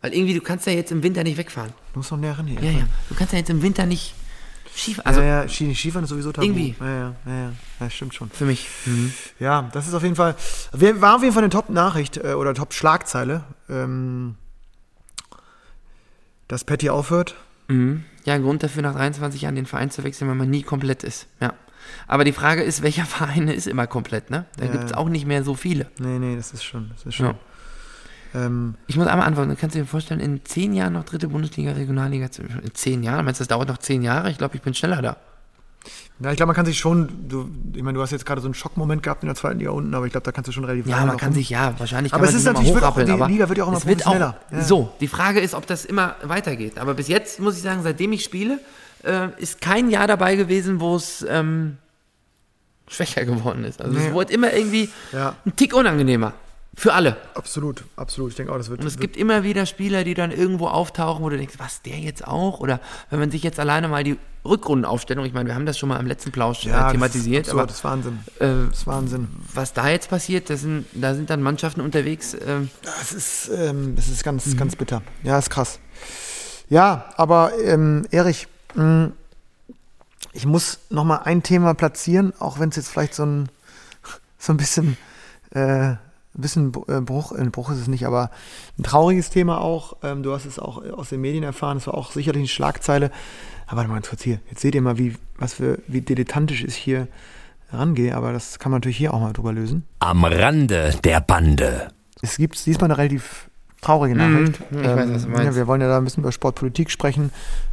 Weil irgendwie, du kannst ja jetzt im Winter nicht wegfahren. Du musst noch näher ran hier. Ja, ja. Du kannst ja jetzt im Winter nicht Skifahren. Also ja, ja, Skifahren ist sowieso tabu. Irgendwie. Ja, ja, ja, ja, stimmt schon. Für mich. Mhm. Ja, das ist auf jeden Fall, war auf jeden Fall eine Top-Nachricht äh, oder Top-Schlagzeile, ähm, dass Patty aufhört. Mhm. Ja, ein Grund dafür, nach 23 Jahren den Verein zu wechseln, weil man nie komplett ist. Ja. Aber die Frage ist, welcher Verein ist immer komplett, ne? Da ja, gibt es auch nicht mehr so viele. Nee, nee, das ist schon. Das ist schon. Ja. Ähm, ich muss einmal antworten. Du kannst dir vorstellen, in zehn Jahren noch dritte Bundesliga, Regionalliga zu. In zehn Jahren? Meinst du, das dauert noch zehn Jahre? Ich glaube, ich bin schneller da. Ja, ich glaube, man kann sich schon, du, ich meine, du hast jetzt gerade so einen Schockmoment gehabt in der zweiten Liga unten, aber ich glaube, da kannst du schon relativ Ja, man kann sich, ja, wahrscheinlich kann aber man es ist natürlich, wird auch, die Liga wird ja auch immer. Auch, ja. So, die Frage ist, ob das immer weitergeht. Aber bis jetzt muss ich sagen, seitdem ich spiele, äh, ist kein Jahr dabei gewesen, wo es ähm, schwächer geworden ist. Also nee. es wurde immer irgendwie ja. ein Tick unangenehmer. Für alle. Absolut, absolut. Ich denke auch, das wird. Und es gibt immer wieder Spieler, die dann irgendwo auftauchen, wo du denkst, was, der jetzt auch? Oder wenn man sich jetzt alleine mal die Rückrundenaufstellung, ich meine, wir haben das schon mal im letzten Plausch äh, ja, thematisiert. Das ist, absurd, aber, das ist Wahnsinn. Äh, das ist Wahnsinn. Was da jetzt passiert, das sind, da sind dann Mannschaften unterwegs. Äh, das, ist, ähm, das ist ganz, mhm. ganz bitter. Ja, ist krass. Ja, aber ähm, Erich, ich muss noch mal ein Thema platzieren, auch wenn es jetzt vielleicht so ein, so ein bisschen, äh, ein bisschen äh, Bruch, ein Bruch ist es nicht, aber ein trauriges Thema auch. Ähm, du hast es auch aus den Medien erfahren, es war auch sicherlich eine Schlagzeile. Aber warte mal kurz hier, jetzt seht ihr mal, wie, was für, wie dilettantisch ist hier rangehe, aber das kann man natürlich hier auch mal drüber lösen. Am Rande der Bande. Es gibt diesmal eine relativ traurige Nachricht. ich weiß, was du meinst. ja, wir wollen ja da ein bisschen über Sportpolitik sprechen.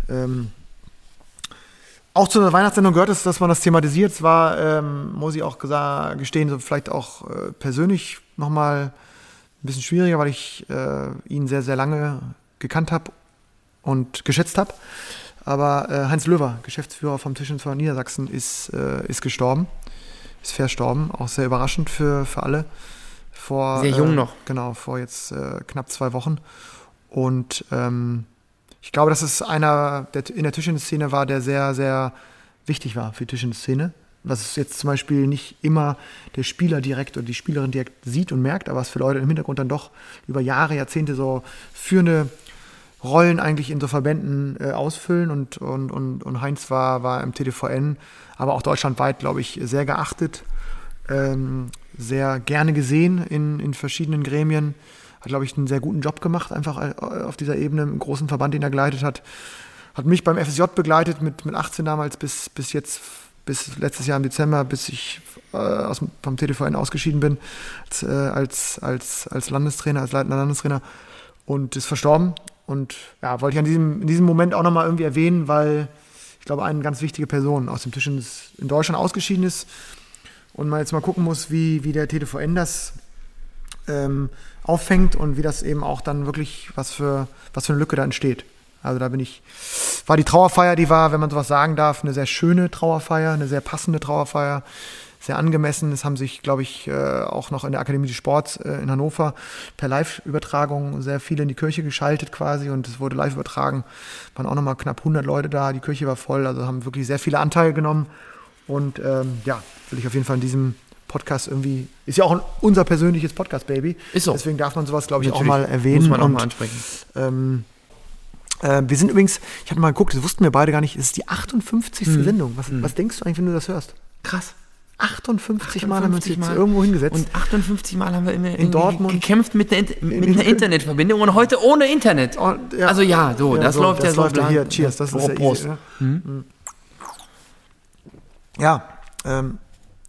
Ähm, auch zu einer Weihnachtssendung gehört es, dass man das thematisiert. Es war, ähm, muss ich auch gestehen, so vielleicht auch äh, persönlich nochmal ein bisschen schwieriger, weil ich äh, ihn sehr, sehr lange gekannt habe und geschätzt habe. Aber äh, Heinz Löwer, Geschäftsführer vom Tischtennisverein Niedersachsen, ist, äh, ist gestorben, ist verstorben. Auch sehr überraschend für, für alle. Vor, Sehr jung äh, noch. Genau, vor jetzt äh, knapp zwei Wochen. Und ähm, ich glaube, dass es einer der, in der Tischtennis-Szene war, der sehr, sehr wichtig war für die Tischtennis-Szene. Was jetzt zum Beispiel nicht immer der Spieler direkt oder die Spielerin direkt sieht und merkt, aber es für Leute im Hintergrund dann doch über Jahre, Jahrzehnte so führende Rollen eigentlich in so Verbänden äh, ausfüllen und, und, und, und Heinz war, war im TDVN, aber auch deutschlandweit, glaube ich, sehr geachtet, ähm, sehr gerne gesehen in, in verschiedenen Gremien. Hat, glaube ich, einen sehr guten Job gemacht, einfach äh, auf dieser Ebene, im großen Verband, den er geleitet hat. Hat mich beim FSJ begleitet mit, mit 18 damals bis, bis jetzt, bis letztes Jahr im Dezember, bis ich äh, aus, vom TDVN ausgeschieden bin, als, äh, als, als, als Landestrainer, als leitender Landestrainer und ist verstorben. Und ja, wollte ich an diesem, in diesem Moment auch nochmal irgendwie erwähnen, weil ich glaube, eine ganz wichtige Person aus dem Tischtennis in Deutschland ausgeschieden ist und man jetzt mal gucken muss, wie, wie der TDVN das ähm, auffängt und wie das eben auch dann wirklich, was für, was für eine Lücke da entsteht. Also da bin ich, war die Trauerfeier, die war, wenn man sowas sagen darf, eine sehr schöne Trauerfeier, eine sehr passende Trauerfeier, sehr angemessen. Es haben sich, glaube ich, äh, auch noch in der Akademie des Sports äh, in Hannover per Live-Übertragung sehr viele in die Kirche geschaltet quasi und es wurde live übertragen. Waren auch nochmal knapp 100 Leute da, die Kirche war voll, also haben wirklich sehr viele Anteile genommen. Und ähm, ja, will ich auf jeden Fall in diesem Podcast irgendwie, ist ja auch ein, unser persönliches Podcast-Baby. Ist so. Deswegen darf man sowas, glaube ich, auch Natürlich. mal erwähnen. Muss man auch und, mal ansprechen. ähm, äh, wir sind übrigens, ich habe mal geguckt, das wussten wir beide gar nicht, es ist die 58. Mhm. Sendung. Was, was denkst du eigentlich, wenn du das hörst? Krass. 58 Mal haben wir uns 58 jetzt Mal. irgendwo hingesetzt. Und 58 Mal haben wir immer In Dortmund. gekämpft mit einer, Int- mit in- einer Internetverbindung und heute ohne Internet. Und, ja. Also ja, so, das läuft ja so läuft plan- hier. Cheers, das ist ja Prost. easy, ne? Mhm. Ja, ähm,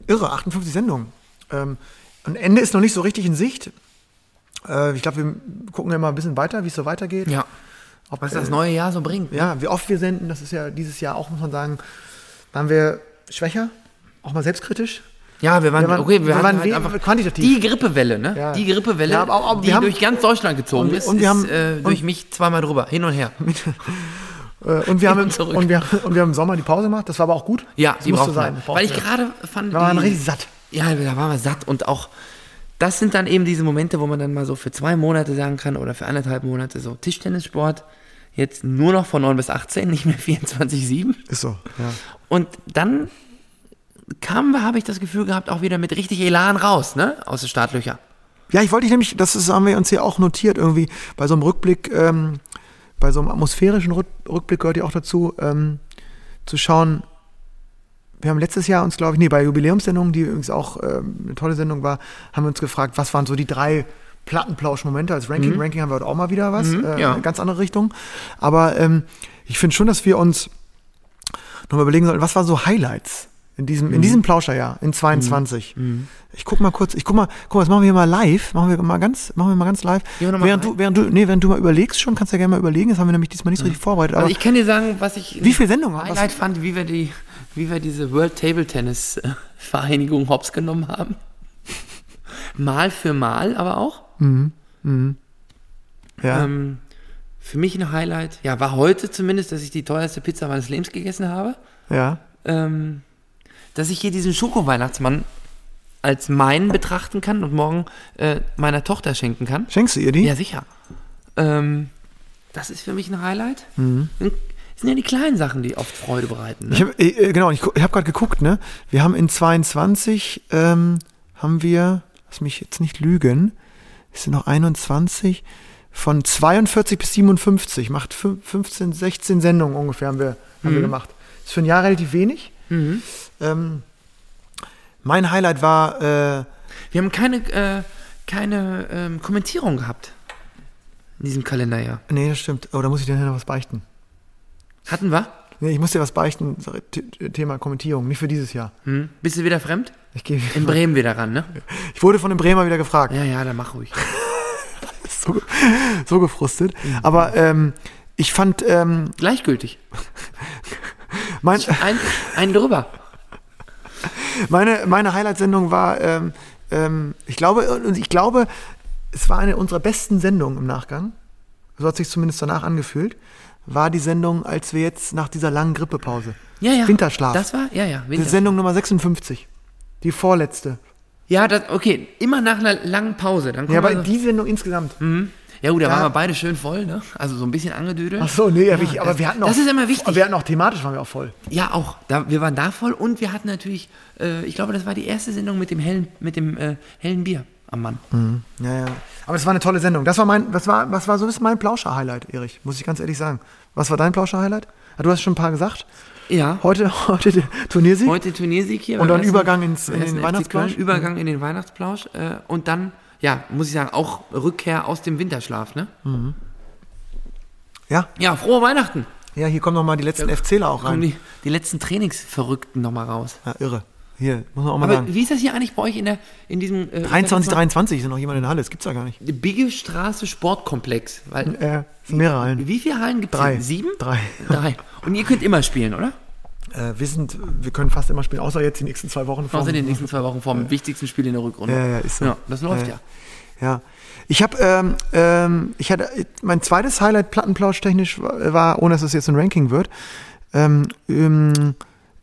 irre, 58 Sendungen. Ähm, und Ende ist noch nicht so richtig in Sicht. Äh, ich glaube, wir gucken ja mal ein bisschen weiter, wie es so weitergeht. Ja, Ob, was das äh, neue Jahr so bringt. Ja, wie oft wir senden, das ist ja dieses Jahr auch, muss man sagen, waren wir schwächer, auch mal selbstkritisch. Ja, wir waren, Wir waren- okay, wir, wir waren halt einfach quantitativ. die Grippewelle, ne? Ja. Die Grippewelle, Ja, aber- aber die haben- durch ganz Deutschland gezogen Und- ist, und wir ist haben- äh, durch mich zweimal drüber, hin und her. Äh, und, wir haben, im- zurück. und, wir, und wir haben im Sommer die Pause gemacht, das war aber auch gut. Ja, das die musste sein. Weil ich gerade fand, Wir waren die- richtig satt. Ja, da waren wir satt und auch das sind dann eben diese Momente, wo man dann mal so für zwei Monate sagen kann oder für anderthalb Monate so Tischtennissport jetzt nur noch von 9 bis 18, nicht mehr 24-7. Ist so, ja. Und dann kamen wir, habe ich das Gefühl gehabt, auch wieder mit richtig Elan raus, ne? Aus den Startlöcher. Ja, ich wollte dich nämlich, das ist, haben wir uns hier auch notiert, irgendwie bei so einem Rückblick, ähm, bei so einem atmosphärischen Rück, Rückblick gehört ja auch dazu, ähm, zu schauen, wir haben letztes Jahr uns, glaube ich, nee, bei Jubiläumssendungen, die übrigens auch ähm, eine tolle Sendung war, haben wir uns gefragt, was waren so die drei Plattenplausch-Momente als Ranking. Ranking haben wir heute auch mal wieder was, äh, ja. eine ganz andere Richtung. Aber ähm, ich finde schon, dass wir uns nochmal überlegen sollten, was waren so Highlights in diesem, in diesem Plauscherjahr, in 22. Ich guck mal kurz, ich guck mal, guck mal, das machen wir mal live, machen wir mal ganz, machen wir mal ganz live. Mal Während du, während du, nee, während du mal überlegst schon, kannst du ja gerne mal überlegen, das haben wir nämlich diesmal nicht so richtig vorbereitet. Also ich kann dir sagen, was ich wie viele Sendungen haben Highlight fand, wie wir die, wie wir diese World Table Tennis äh, Vereinigung hops genommen haben. Mal für Mal, aber auch. Ja. Ähm, für mich ein Highlight, ja, war heute zumindest, dass ich die teuerste Pizza meines Lebens gegessen habe. ja. Ähm, dass ich hier diesen Schoko-Weihnachtsmann als meinen betrachten kann und morgen äh, meiner Tochter schenken kann. Schenkst du ihr die? Ja, sicher. Ähm, das ist für mich ein Highlight. Mhm. Das sind ja die kleinen Sachen, die oft Freude bereiten. Ne? Ich hab, äh, genau, ich, ich habe gerade geguckt, ne? Wir haben in 22 ähm, haben wir, lass mich jetzt nicht lügen, es sind noch 21 von 42 bis 57 macht fün- 15, 16 Sendungen ungefähr haben wir haben wir gemacht. Ist für ein Jahr relativ wenig. Mhm. Ähm, mein Highlight war äh, Wir haben keine, äh, keine ähm, Kommentierung gehabt in diesem Kalenderjahr. nee, das stimmt. Oh, da muss ich dir noch was beichten. Hatten wir? Nee, ich muss dir was beichten, T- Thema Kommentierung, nicht für dieses Jahr. Hm? Bist du wieder fremd? Ich, geh, In Bremen wieder ran, ne? ich wurde von dem Bremer wieder gefragt. Ja, ja, dann mach ruhig. So, so gefrustet. Aber ähm, ich fand ähm, Gleichgültig. mein, Ein, einen drüber. meine, meine Highlight-Sendung war, ähm, ähm, ich glaube, ich glaube, es war eine unserer besten Sendungen im Nachgang. So hat sich zumindest danach angefühlt. War die Sendung, als wir jetzt nach dieser langen Grippepause. Ja, ja. Winterschlaf. Das war, ja, ja, Die. Sendung Nummer 56. Die vorletzte. Ja, das, okay, immer nach einer langen Pause. Dann Ja, aber so, die Sendung insgesamt. Ja gut, da da- waren wir beide schön voll, ne? Also so ein bisschen angedödelt. Ach so, nee, aber, ich, aber wir hatten auch. das ist immer wichtig. Wir hatten auch thematisch waren wir auch voll. Ja, auch. Da, wir waren da voll und wir hatten natürlich, äh, ich glaube, das war die erste Sendung mit dem hellen, mit dem äh, hellen Bier am Mann. Ja, ja. Aber es war eine tolle Sendung. Das war mein, was war, was war so ein bisschen mein Plauscher-Highlight, Erich, muss ich ganz ehrlich sagen. Was war dein Plauscher-Highlight? Ah, Du hast schon ein paar gesagt. Ja. Heute, heute der Turniersieg. Heute Turniersieg hier. Und dann Übergang ins- in den? Köln, Übergang in den Weihnachtsplausch. Äh, und dann, ja, muss ich sagen, auch Rückkehr aus dem Winterschlaf, ne? Ja, Ja, frohe Weihnachten. ja, hier kommen nochmal die letzten FCler auch rein. die, die letzten Trainingsverrückten nochmal raus. Ja, irre. Hier, muss man auch mal Aber sagen. wie ist das hier eigentlich bei euch in, der, in diesem äh, 23, 23 sind noch jemand in der Halle, das gibt's ja gar nicht. Bigge Straße Sportkomplex? Weil, Äh, mehrere Hallen. wie viele Hallen gibt es? Drei. Sieben? Drei. Drei. Und ihr könnt immer spielen, oder? Äh, wir, sind, wir können fast immer spielen, außer jetzt die nächsten zwei Wochen. Außer den nächsten zwei Wochen vor dem wichtigsten Spiel in der Rückrunde. Ja, ja, ist so. Ja, das läuft Ja, ja. Ich habe, ähm, ähm, ich hatte, mein zweites Highlight plattenplausch-technisch war, ohne dass es jetzt ein Ranking wird, ähm, ähm,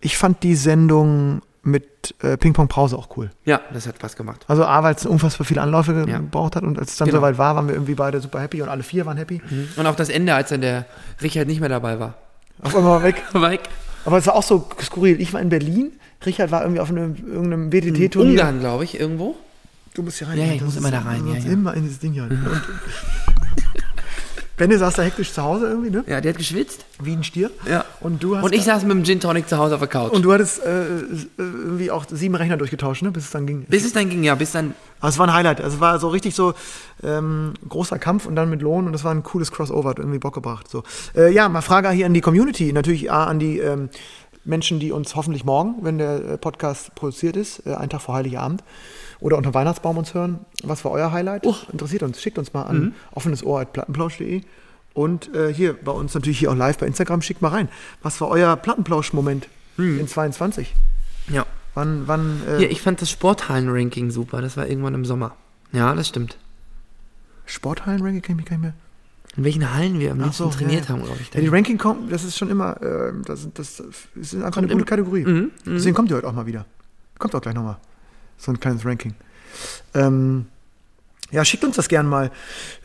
ich fand die Sendung mit äh, Ping-Pong-Pause auch cool. Ja, das hat Spaß gemacht. Also A, weil es unfassbar viele Anläufe Ja. gebraucht hat und als es dann Genau. soweit war, waren wir irgendwie beide super happy und alle vier waren happy. Und auch das Ende, als dann der Richard nicht mehr dabei war. Auf einmal weg. Weg. Aber es war auch so skurril. Ich war in Berlin, Richard war irgendwie auf einem, irgendeinem WTT-Turnier. Ungarn, glaube ich, irgendwo. Du musst hier rein. Ja, ja, ich muss immer da rein, ja, ja. Immer in dieses Ding hier. Und Benne saß da hektisch zu Hause irgendwie, ne? Ja, der hat geschwitzt. Wie ein Stier. Ja. Und du hast Und ich saß mit dem Gin Tonic zu Hause auf der Couch. und du hattest äh, äh, irgendwie auch sieben Rechner durchgetauscht, ne? Bis es dann ging. bis es dann ging, ja, bis dann. Aber es war ein Highlight. Also es war so richtig so ähm, großer Kampf und dann mit Lohn und das war ein cooles Crossover, hat irgendwie Bock gebracht. So. Äh, ja, mal Frage hier an die Community. Natürlich A, an die ähm, Menschen, die uns hoffentlich morgen, wenn der äh, Podcast produziert ist, äh, einen Tag vor Heiligabend oder unter Weihnachtsbaum uns hören. Was war euer Highlight? Oh. Interessiert uns. Schickt uns mal Mhm. an offenesohr.plattenplausch.de und äh, hier bei uns natürlich hier auch live bei Instagram. Schickt mal rein. Was war euer Plattenplausch-Moment in 22? Ja. Wann, wann, äh, Hier, ich fand das Sporthallen-Ranking super. Das war irgendwann im Sommer. Ja, das stimmt. Sporthallen-Ranking? Kann ich mich gar nicht mehr. In welchen Hallen wir am liebsten so, trainiert ja, ja. haben, glaube ich. Ja, die Ranking kommt, das ist schon immer, äh, das, das, ist einfach eine Kommt gute im- Kategorie. Mhm, Deswegen kommt die heute auch mal wieder. Kommt auch gleich nochmal. So ein kleines Ranking. Ähm, ja, schickt uns das gern mal.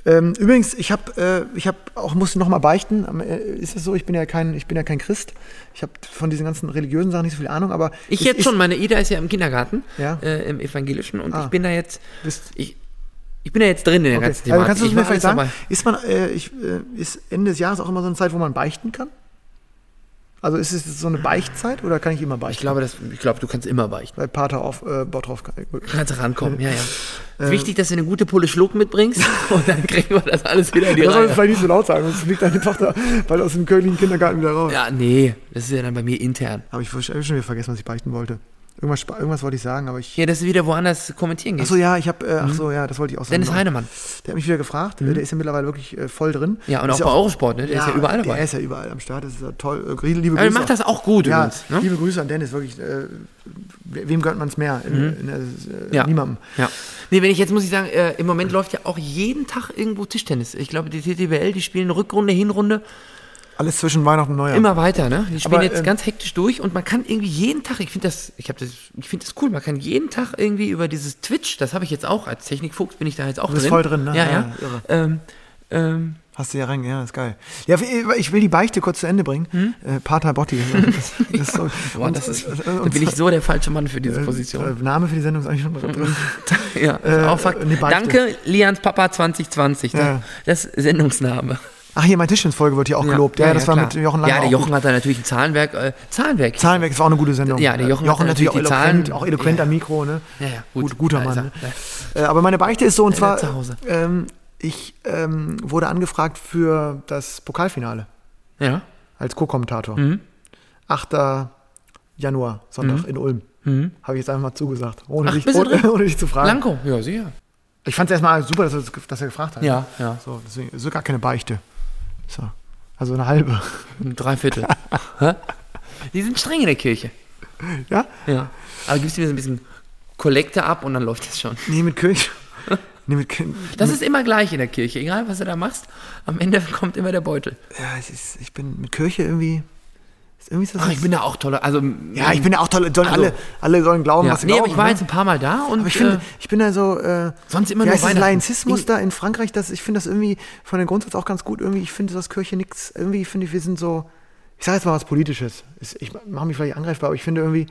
Ähm, übrigens, ich habe, äh, ich habe auch musste noch mal beichten. Äh, Ist es so? Ich bin ja kein, ich bin ja kein Christ. Ich habe von diesen ganzen religiösen Sachen nicht so viel Ahnung. Aber Ich jetzt ist- schon, meine Ida ist ja im Kindergarten, Ja. äh, im Evangelischen, und Ah. ich bin da jetzt, ich, ich bin da jetzt drin in der Okay. ganzen Also Thematik. kannst du ich mir vielleicht sagen, dabei. ist man, äh, ich, äh, ist Ende des Jahres auch immer so eine Zeit, wo man beichten kann? Also ist es so eine Beichtzeit oder kann ich immer beichten? Ich glaube, das, ich glaube, du kannst immer beichten. Weil Pater auf äh, Bottroff kann. Du kannst rankommen, ja, ja. Äh. ist wichtig, dass du eine gute Pulle Schluck mitbringst und dann kriegen wir das alles wieder in die Das soll ich vielleicht nicht so laut sagen, sonst fliegt deine Tochter bald aus dem kölnischen Kindergarten wieder raus. Ja, nee, das ist ja dann bei mir intern. Aber ich habe schon wieder vergessen, was ich beichten wollte. Irgendwas, irgendwas wollte ich sagen, aber ich. Ja, dass du wieder woanders kommentieren gehst. Achso, ja, ich habe. Äh, ach so, ja, das wollte ich auch sagen. Dennis Heinemann. Der hat mich wieder gefragt. Der ist ja mittlerweile wirklich äh, voll drin. Ja, und Ist auch bei Eurosport, ne? Der ist ja überall dabei. Der ist ja überall am Start. Das ist ja toll. Äh, liebe Aber er Grüße. macht das auch gut ja, übrigens. Ne? liebe Grüße an Dennis, wirklich. Äh, we- wem gönnt man es mehr? In, in, der- äh, Mhm. Ja. Niemandem. Ja. Nee, wenn ich jetzt muss ich sagen, äh, im Moment läuft ja auch jeden Tag irgendwo Tischtennis. Ich glaube, die TTBL, die spielen Rückrunde, Hinrunde Alles zwischen Weihnachten und Neujahr. immer weiter, ne? Die spielen Aber, jetzt ähm, ganz hektisch durch und man kann irgendwie jeden Tag, ich finde das, ich habe das, ich finde das cool, man kann jeden Tag irgendwie über dieses Twitch, das habe ich jetzt auch als Technikfuchs bin ich da jetzt auch Du bist drin. voll drin, ne? Ja, Ja, ja. Ähm, ähm, Hast du ja rein, ja, ist geil. Ja, ich will die Beichte kurz zu Ende bringen. Äh, Pater Botti. Das, das ist so, Hm? boah, und- das ist, und- bin ich so der falsche Mann für diese äh, Position. äh, Name für die Sendung ist eigentlich schon mal drin. Ja, Äh, auch Fakt. Danke, Lians Papa 2020. ne? Ja. Das ist Sendungsname. Ach, hier, mein Tischchens-Folge wird hier auch gelobt. Ja, das war klar. mit Jochen Lange. Ja, der Jochen hat da natürlich ein Zahlenwerk. Äh, Zahlenwerk. Zahlenwerk, das war auch eine gute Sendung. Ja, der Jochen Äh, hat natürlich auch eloquent, Zahlen- auch eloquent Ja. am Mikro, ne? Ja, ja, gut. Gut, guter ist Mann. Ne? Äh, aber meine Beichte ist so, und zwar, bleibt zu Hause. ähm, ich ähm, wurde angefragt für das Pokalfinale Ja. als Co-Kommentator. Mhm. 8. Januar, Sonntag in Ulm. Habe ich jetzt einfach mal zugesagt, ohne, Mhm. Ach, dich, ohne, ohne dich zu fragen. Blanco, ja, sicher. Ich fand es erstmal super, dass er, dass er gefragt hat. Ja, ja. So, deswegen ist so gar keine Beichte. So. Also eine halbe. Ein Dreiviertel. Die sind streng in der Kirche. Ja? Ja. Aber gibst du mir so ein bisschen Kollekte ab und dann läuft das schon. Nee, mit Kirche. Nee, mit Kirche. Das ist immer gleich in der Kirche. Egal, was du da machst, am Ende kommt immer der Beutel. Ja, es ist, ich bin mit Kirche irgendwie. Ist irgendwie ist das Ach, ich bin da auch toller. Also, ja, ich bin ja auch toll. Sollen Also- alle, alle sollen glauben, ja. was sie Nee, aber glauben. ich war ne? jetzt ein paar Mal da und Aber ich finde, äh, ich bin da so. Äh, sonst immer ja, nur Weihnachten. Laizismus da in Frankreich, das, ich finde das irgendwie von den Grundsatz auch ganz gut. Irgendwie, ich finde das Kirche nichts. Irgendwie finde ich, wir sind so. Ich sage jetzt mal was Politisches. Ich mache mich vielleicht angreifbar, aber ich finde irgendwie,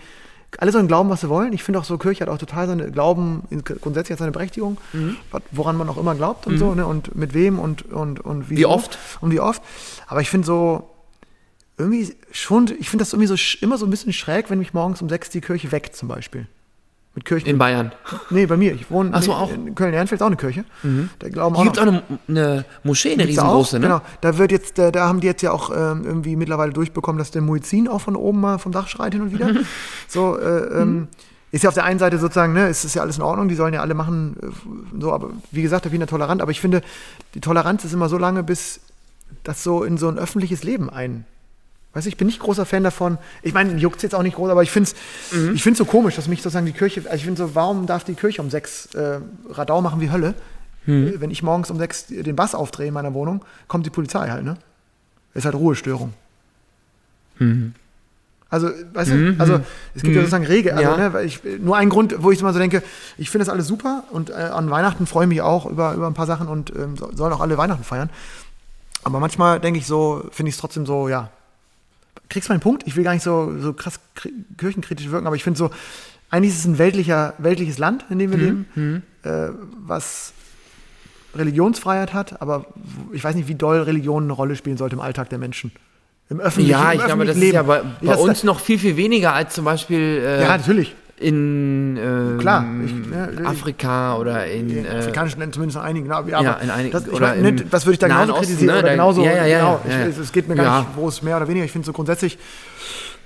alle sollen glauben, was sie wollen. Ich finde auch so, Kirche hat auch total seine Glauben, grundsätzlich hat seine Berechtigung, Mhm. woran man auch immer glaubt und so, ne? Und mit wem und, und, und Wie oft? Und wie oft. Aber ich finde so, irgendwie schon, ich finde das irgendwie so immer so ein bisschen schräg, wenn mich morgens um sechs die Kirche weckt, zum Beispiel. Mit Kirchen. in Bayern. Nee, bei mir. Ich wohne Ach so, auch. in Köln-Ehrenfeld ist auch eine Kirche. Da glauben Hier auch gibt es auch eine, eine Moschee, eine da riesengroße, auch, ne? Genau. Da wird jetzt, da, da haben die jetzt ja auch ähm, irgendwie mittlerweile durchbekommen, dass der Muezzin auch von oben mal vom Dach schreit hin und wieder. so, äh, ähm, ist ja auf der einen Seite sozusagen, ne, es ist ja alles in Ordnung, die sollen ja alle machen, äh, so, aber wie gesagt, der Wiener tolerant, aber ich finde, die Toleranz ist immer so lange, bis das so in so ein öffentliches Leben ein. Weißt du, ich bin nicht großer Fan davon. Ich meine, juckt jetzt auch nicht groß, aber ich finde es Mhm. ich find's so komisch, dass mich sozusagen die Kirche, also ich finde so, warum darf die Kirche um sechs äh, Radau machen wie Hölle? Mhm. Äh, Wenn ich morgens um sechs den Bass aufdrehe in meiner Wohnung, kommt die Polizei halt, ne? Ist halt Ruhestörung. Mhm. Also, weißt du, also es gibt ja sozusagen Regeln. Also, Ja. ne, ich, nur ein Grund, wo ich immer so denke, ich finde das alles super und äh, an Weihnachten freue ich mich auch über, über ein paar Sachen und ähm, so- sollen auch alle Weihnachten feiern. Aber manchmal denke ich so, finde ich es trotzdem so, ja. Kriegst du meinen Punkt? Ich will gar nicht so, so krass kri- kirchenkritisch wirken, aber ich finde so, eigentlich ist es ein weltlicher, weltliches Land, in dem wir leben, äh, was Religionsfreiheit hat, aber ich weiß nicht, wie doll Religion eine Rolle spielen sollte im Alltag der Menschen. Im öffentlichen Ja, im ich glaube, das öffentlichen ist ja Leben. bei, bei uns noch viel, viel weniger als zum Beispiel äh, Ja, natürlich. In ähm, Klar, ich- ja, ich- Afrika oder in. In Äh, afrikanischen Ländern zumindest in einigen. Aber, ja, in einigen- Das, oder mein, nicht, was würde ich da genauso Osten, kritisieren? ne? Oder genauso, ja, ja, ja, genau. ja, ja. Ich, es geht mir gar nicht, wo es mehr oder weniger. Ich finde so grundsätzlich,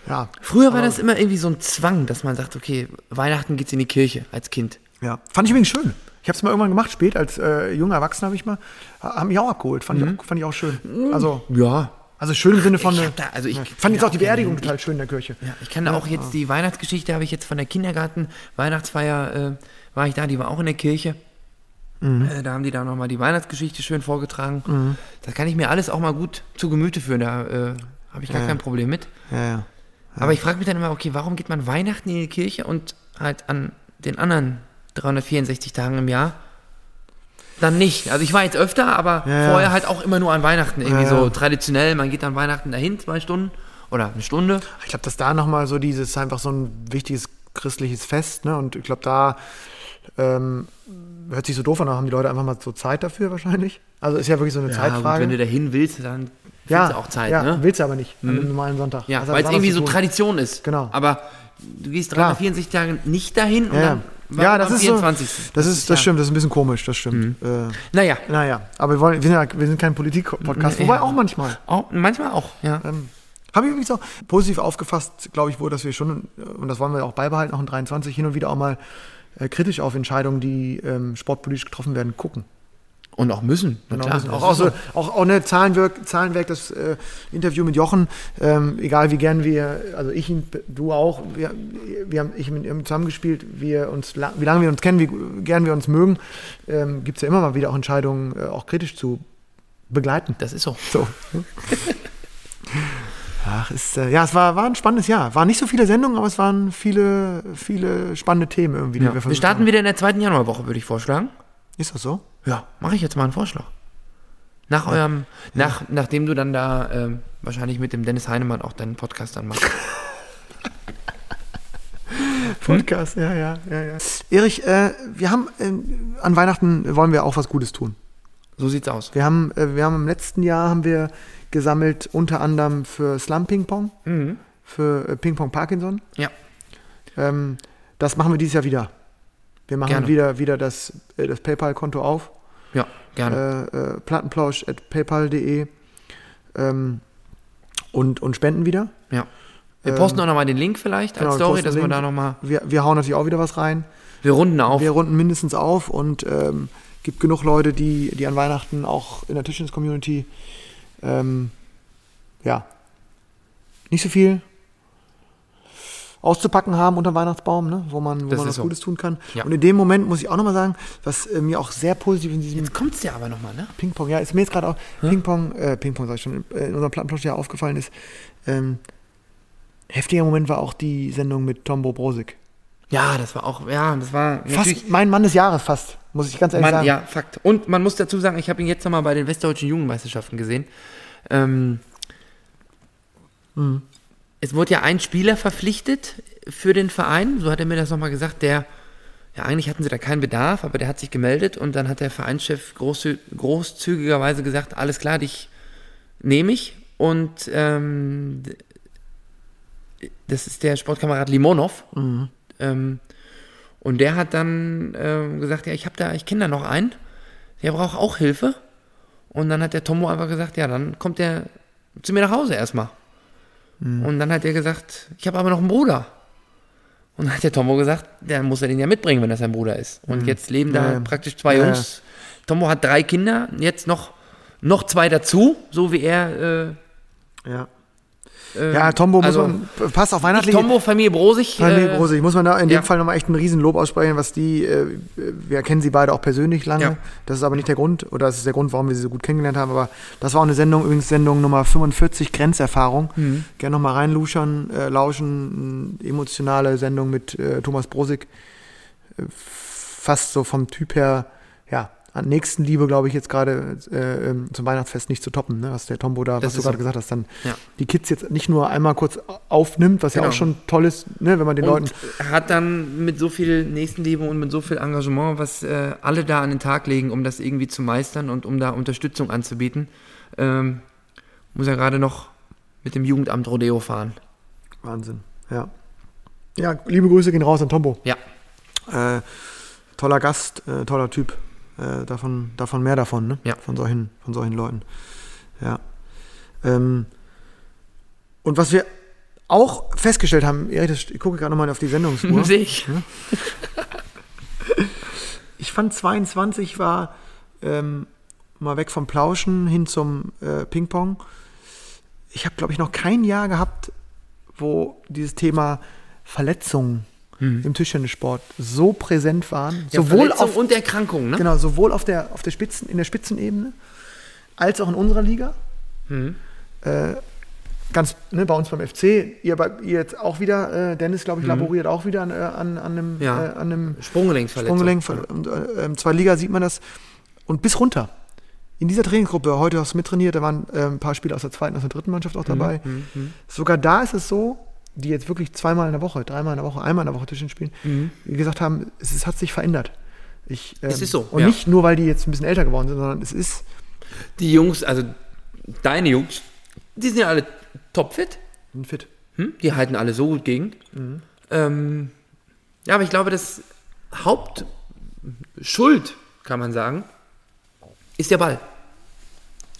ja, früher war das immer irgendwie so ein Zwang, dass man sagt, okay, Weihnachten geht's in die Kirche als Kind. ja. Fand ich übrigens schön. Ich habe es mal irgendwann gemacht, spät, als äh, junger Erwachsener habe ich mal, ha- haben mich auch abgeholt. Fand, ich, auch, fand ich auch schön. Also, Ja. Also schön im Sinne von, Ich da- also ich ja. fand jetzt ja auch die Beerdigung total schön in der Kirche. Ja, ich kann da auch jetzt die Weihnachtsgeschichte, habe ich jetzt von der Kindergarten, Weihnachtsfeier, äh, war ich da, die war auch in der Kirche. Mhm. Äh, da haben die da nochmal die Weihnachtsgeschichte schön vorgetragen. Das kann ich mir alles auch mal gut zu Gemüte führen, da äh, habe ich gar kein Problem mit. Ja, ja. Aber ich frage mich dann immer, okay, warum geht man Weihnachten in die Kirche und halt an den anderen 364 Tagen im Jahr dann nicht? Also ich war jetzt öfter, aber Ja, ja. vorher halt auch immer nur an Weihnachten. Irgendwie Ja, so ja. traditionell, man geht an Weihnachten dahin, zwei Stunden oder eine Stunde. Ich glaube, dass da nochmal so dieses einfach so ein wichtiges christliches Fest, ne? Und ich glaube, da ähm, hört sich so doof an, da haben die Leute einfach mal so Zeit dafür wahrscheinlich. Also ist ja wirklich so eine Ja, Zeitfrage. gut, wenn du dahin willst, dann ja, findest du auch Zeit, ja, ne? willst du aber nicht an einem normalen Sonntag. Ja, ja weil es irgendwie so. Tradition ist. Genau. Aber du gehst Klar. 364 Tage nicht dahin und Ja, ja. dann ja, das ist 24. So, das, ist, das stimmt, das ist ein bisschen komisch, das stimmt. Äh, Naja, naja, aber wir, wollen, wir, sind, ja, wir sind kein Politik-Podcast, Nee, wobei auch manchmal. auch, manchmal auch, ja. Ähm, Habe ich übrigens auch positiv aufgefasst, glaube ich, wohl, dass wir schon, und das wollen wir auch beibehalten, auch in 23, hin und wieder auch mal äh, kritisch auf Entscheidungen, die ähm, sportpolitisch getroffen werden, gucken. Und auch müssen. Na Genau, klar, müssen. auch, auch, so, auch, auch ne, Zahlenwerk, Zahlenwerk, das äh, Interview mit Jochen, ähm, egal wie gern wir, also ich, ihn, du auch, wir, wir haben ich mit ihm zusammengespielt, wir uns, wie lange wir uns kennen, wie gern wir uns mögen, ähm, gibt es ja immer mal wieder auch Entscheidungen, äh, auch kritisch zu begleiten. Das ist so. So. Ach, ist, äh, ja, es war, war ein spannendes Jahr. Waren nicht so viele Sendungen, aber es waren viele, viele spannende Themen irgendwie, die Ja. wir Wir versucht starten haben. wieder in der zweiten Januarwoche, würde ich vorschlagen. Ist das so? Ja, mache ich jetzt mal einen Vorschlag. Nach eurem, nach, nachdem du dann da ähm, wahrscheinlich mit dem Dennis Heinemann auch deinen Podcast dann machst. Podcast, ja, ja, ja, ja. Erich, äh, wir haben ähm, an Weihnachten wollen wir auch was Gutes tun. So sieht's aus. Wir haben, äh, wir haben im letzten Jahr haben wir gesammelt unter anderem für Slum Ping Pong, Mhm. für äh, Ping Pong Parkinson. Ja. Ähm, das machen wir dieses Jahr wieder. Wir machen Gerne. wieder, wieder das, äh, das PayPal-Konto auf. Ja, gerne. äh, äh, plattenplausch.paypal.de ähm, und, und spenden wieder. Ja. Wir posten auch nochmal den Link vielleicht Genau, als wir Story, dass wir den da nochmal. Wir, wir hauen natürlich auch wieder was rein. Wir runden auf. Wir runden mindestens auf und ähm, gibt genug Leute, die, die an Weihnachten auch in der Tischtennis-Community ähm, ja, nicht so viel auszupacken haben unter dem Weihnachtsbaum, ne? wo man, wo Das man was so. Gutes tun kann. Ja. Und in dem Moment muss ich auch nochmal sagen, was äh, mir auch sehr positiv in diesem Jetzt kommt's ja aber nochmal, ne? Ping-Pong, ja, ist mir jetzt gerade auch Ping-Pong, äh, Ping-Pong sag ich schon, äh, in unserem Plattenplausch ja aufgefallen ist. Ähm, heftiger Moment war auch die Sendung mit Tombo Brosig. Ja, das war auch, ja, das war Fast mein Mann des Jahres fast, muss ich ganz ehrlich Man, sagen. ja, Fakt. Und man muss dazu sagen, ich habe ihn jetzt nochmal bei den Westdeutschen Jugendmeisterschaften gesehen. Ähm, Mhm. Es wurde ja ein Spieler verpflichtet für den Verein, so hat er mir das nochmal gesagt, der, ja, eigentlich hatten sie da keinen Bedarf, aber der hat sich gemeldet und dann hat der Vereinschef großzü großzügigerweise gesagt, alles klar, dich nehme ich. Und ähm, das ist der Sportkamerad Limonov. Ähm, und der hat dann ähm, gesagt, ja, ich habe da, ich kenne da noch einen, der braucht auch Hilfe. Und dann hat der Tomo einfach gesagt, ja, dann kommt der zu mir nach Hause erstmal. Und dann hat er gesagt, ich habe aber noch einen Bruder. Und dann hat der Tomo gesagt, der muss er den ja mitbringen, wenn das sein Bruder ist. Und jetzt leben da Ja, praktisch zwei Ja. Jungs. Tomo hat drei Kinder, jetzt noch, noch zwei dazu, so wie er. Ja, Äh, äh, ja Tombo muss also, man, passt auf nicht weihnachtliche. Tombo, Familie Brosig. Familie äh, Brosig, muss man da in dem ja. Fall nochmal echt ein Riesenlob aussprechen, was die, äh, wir kennen sie beide auch persönlich lange. Ja. Das ist aber nicht der Grund, oder das ist der Grund, warum wir sie so gut kennengelernt haben, aber das war auch eine Sendung, übrigens Sendung Nummer 45, Grenzerfahrung. Mhm. Gerne nochmal reinluschern, äh, lauschen, eine emotionale Sendung mit äh, Thomas Brosig. Äh, fast so vom Typ her, ja, an Nächstenliebe, glaube ich, jetzt gerade äh, ähm, zum Weihnachtsfest nicht zu toppen, ne? was der Tombo da, Das was du gerade so. gesagt hast, dann Ja. die Kids jetzt nicht nur einmal kurz aufnimmt, was ja Genau. auch schon toll ist, ne, wenn man den Leuten Und hat dann mit so viel Nächstenliebe und mit so viel Engagement, was äh, alle da an den Tag legen, um das irgendwie zu meistern und um da Unterstützung anzubieten, ähm, muss er gerade noch mit dem Jugendamt Rodeo fahren. Wahnsinn, ja. Ja, liebe Grüße gehen raus an Tombo. Ja. Äh, toller Gast, äh, toller Typ. Äh, davon, davon mehr davon, ne? Ja. Von solchen, von solchen Leuten. Ja. Ähm, und was wir auch festgestellt haben, das- ich gucke gerade nochmal auf die Sendungsuhr. Sehe ich. ich fand 22 war ähm, mal weg vom Plauschen hin zum äh, Ping-Pong. Ich habe, glaube ich, noch kein Jahr gehabt, wo dieses Thema Verletzungen im Tischtennissport so präsent waren. Mhm. Ja, sowohl Verletzung auf, und Erkrankung, ne? genau, sowohl auf der, auf der Spitzen, in der Spitzenebene als auch in unserer Liga. Mhm. Äh, ganz ne, bei uns beim FC, ihr, bei, ihr jetzt auch wieder, äh, Dennis, glaube ich, laboriert auch wieder an, äh, an, an einem, Mhm. Ja. äh, an einem Sprunggelenksverletzung. Sprunggelenk. Und, äh, zwei Liga sieht man das. Und bis runter. In dieser Trainingsgruppe, heute hast du mittrainiert, da waren äh, ein paar Spieler aus der zweiten, aus der dritten Mannschaft auch dabei. Mhm, Sogar da ist es so, die jetzt wirklich zweimal in der Woche, dreimal in der Woche, einmal in der Woche Tischchen spielen, die gesagt haben, es, ist, hat sich verändert. Ich, ähm, Mhm. Es ist so, Und ja. nicht nur, weil die jetzt ein bisschen älter geworden sind, sondern es ist Die Jungs, also deine Jungs, die sind ja alle topfit. ein Fit. Hm? Die halten alle so gut gegen. Ähm, ja, aber ich glaube, das Hauptschuld, kann man sagen, ist der Ball.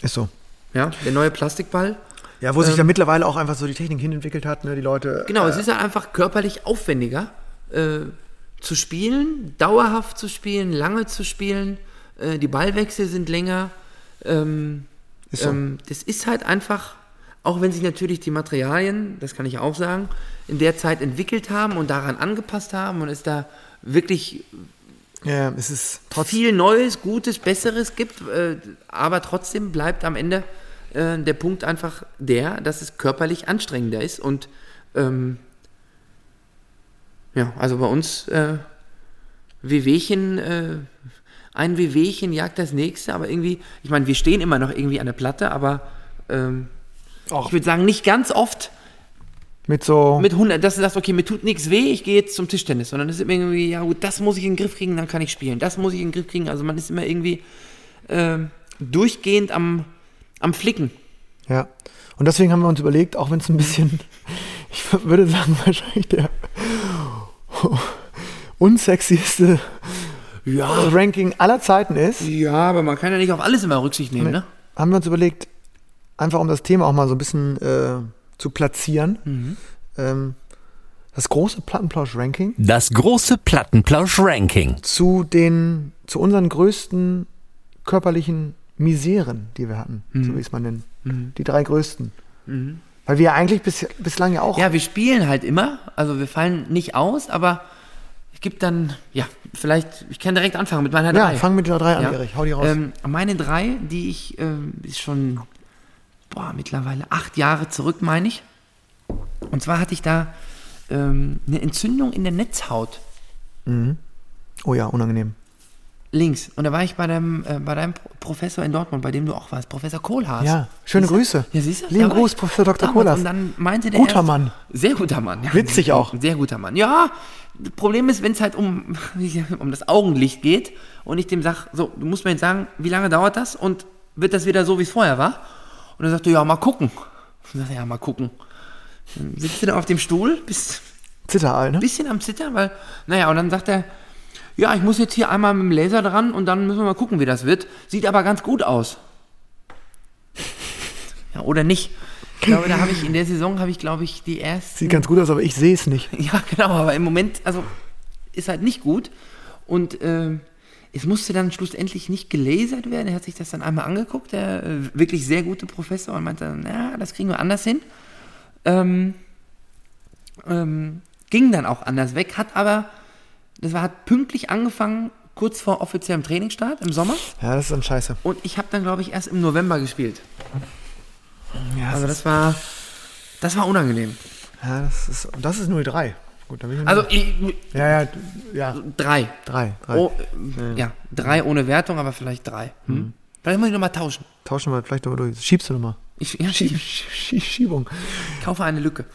Ist so. Ja, der neue Plastikball. Ja, wo sich da mittlerweile auch einfach so die Technik hinentwickelt hat, ne, die Leute. Ähm. Genau, es ist halt einfach körperlich aufwendiger äh, zu spielen, dauerhaft zu spielen, lange zu spielen. Äh, die Ballwechsel sind länger. Ähm, Ist so. ähm, das ist halt einfach, auch wenn sich natürlich die Materialien, das kann ich auch sagen, in der Zeit entwickelt haben und daran angepasst haben und es da wirklich ja, es ist viel Neues, Gutes, Besseres gibt, äh, aber trotzdem bleibt am Ende äh, der Punkt einfach der, dass es körperlich anstrengender ist und ähm, ja, also bei uns äh, Wehwehchen, äh, ein Wehwehchen jagt das nächste, aber irgendwie, ich meine, wir stehen immer noch irgendwie an der Platte, aber ähm, ich würde sagen, nicht ganz oft mit so. mit 100, dass du sagst, okay, mir tut nichts weh, ich gehe jetzt zum Tischtennis, sondern es ist immer irgendwie, ja gut, das muss ich in den Griff kriegen, dann kann ich spielen, das muss ich in den Griff kriegen, also man ist immer irgendwie ähm, durchgehend am, am Flicken. Ja. Und deswegen haben wir uns überlegt, auch wenn es ein bisschen, ich würde sagen, wahrscheinlich der unsexieste Ja. Ranking aller Zeiten ist, Ja, aber man kann ja nicht auf alles immer Rücksicht nehmen, ne? haben wir uns überlegt, einfach um das Thema auch mal so ein bisschen äh, zu platzieren, ähm, das große Plattenplausch-Ranking Das große Plattenplausch-Ranking. zu den, zu unseren größten körperlichen Miseren, die wir hatten, Mhm. so wie es man nennt. Die drei größten. Weil wir eigentlich bis, bislang ja auch. Ja, wir spielen halt immer, also wir fallen nicht aus, aber es gibt dann, ja, vielleicht, ich kann direkt anfangen mit meiner Ja, drei. fang mit der drei an, Ja. Erich. Hau die raus. Ähm, meine drei, die ich, ähm, ist schon, boah, mittlerweile acht Jahre zurück, meine ich. Und zwar hatte ich da ähm, eine Entzündung in der Netzhaut oh ja, unangenehm. Links. Und da war ich bei deinem, äh, bei deinem Pro- Professor in Dortmund, bei dem du auch warst, Professor Kohlhaas. Ja, schöne Siehst du? Grüße. Ja, siehst du? Lieben Da Gruß, Professor Dr. Kohlhaas. Und dann meinte der Guter erst- Mann. Sehr guter Mann. Ja, Witzig auch. Sehr guter Mann. Ja, das Problem ist, wenn es halt um, um das Augenlicht geht und ich dem sage, so, du musst mir jetzt sagen, wie lange dauert das und wird das wieder so, wie es vorher war? Und er sagte, ja, mal gucken. Und ich sagte, ja, mal gucken. Dann sitzt du da auf dem Stuhl, bist Zitterall, ne? ein bisschen am Zittern, weil, naja, und dann sagt er, ja, ich muss jetzt hier einmal mit dem Laser dran und dann müssen wir mal gucken, wie das wird. Sieht aber ganz gut aus. Ja, oder nicht? Ich glaube, da habe ich in der Saison, habe ich, glaube ich, die ersten Sieht ganz gut aus, aber ich sehe es nicht. ja, genau, aber im Moment, also ist halt nicht gut. Und ähm, es musste dann schlussendlich nicht gelasert werden. Er hat sich das dann einmal angeguckt, der äh, wirklich sehr gute Professor, und meinte, na, das kriegen wir anders hin. Ähm, ähm, ging dann auch anders weg, hat aber, das war, hat pünktlich angefangen, kurz vor offiziellem Trainingsstart im Sommer. Ja, das ist dann scheiße. Und ich habe dann, glaube ich, erst im November gespielt. Ja, Also das war, das war unangenehm. ja, das ist, das ist 03. Gut, ich Also ich, ja, ja, ja, drei. drei, drei. Oh, äh, ja, drei ohne Wertung, aber vielleicht drei. Hm? Vielleicht muss ich nochmal tauschen. Tauschen wir vielleicht nochmal durch. Schiebst du nochmal. Ich, ja, Schieb, ich Schieb, Schiebung. kaufe eine Lücke.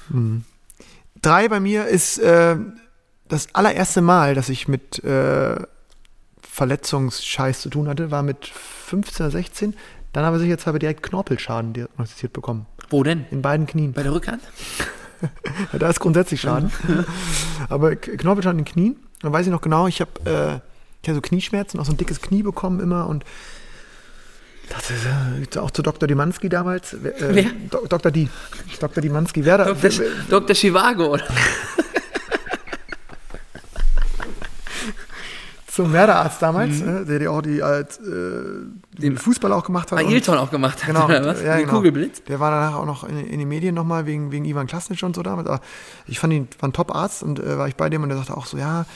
Drei bei mir ist äh, das allererste Mal, dass ich mit äh, Verletzungsscheiß zu tun hatte, war mit 15 oder 16. Dann habe ich jetzt aber direkt Knorpelschaden diagnostiziert bekommen. Wo denn? In beiden Knien. Bei der Rückhand? Da ist grundsätzlich Schaden. aber K- Knorpelschaden in den Knien. Dann weiß ich noch genau, ich habe äh, ich hab so Knieschmerzen, auch so ein dickes Knie bekommen immer und dachte, äh, auch zu Dr. Dimanski damals. Äh, Wer? Do Dr. Di. Dr. Dimanski. Wer da, Dr. Sch- Dr. Chivago, oder? zum Werderarzt damals, äh, der die auch die als äh, den Fußball auch gemacht hat. und- Ailton auch gemacht hat, Genau, oder was? ja, genau. Kugelblitz? Der war danach auch noch in, in den Medien nochmal wegen, wegen Ivan Klasnitsch und so damals. Aber ich fand ihn, war ein Top-Arzt und äh, war ich bei dem und der sagte auch so, ja,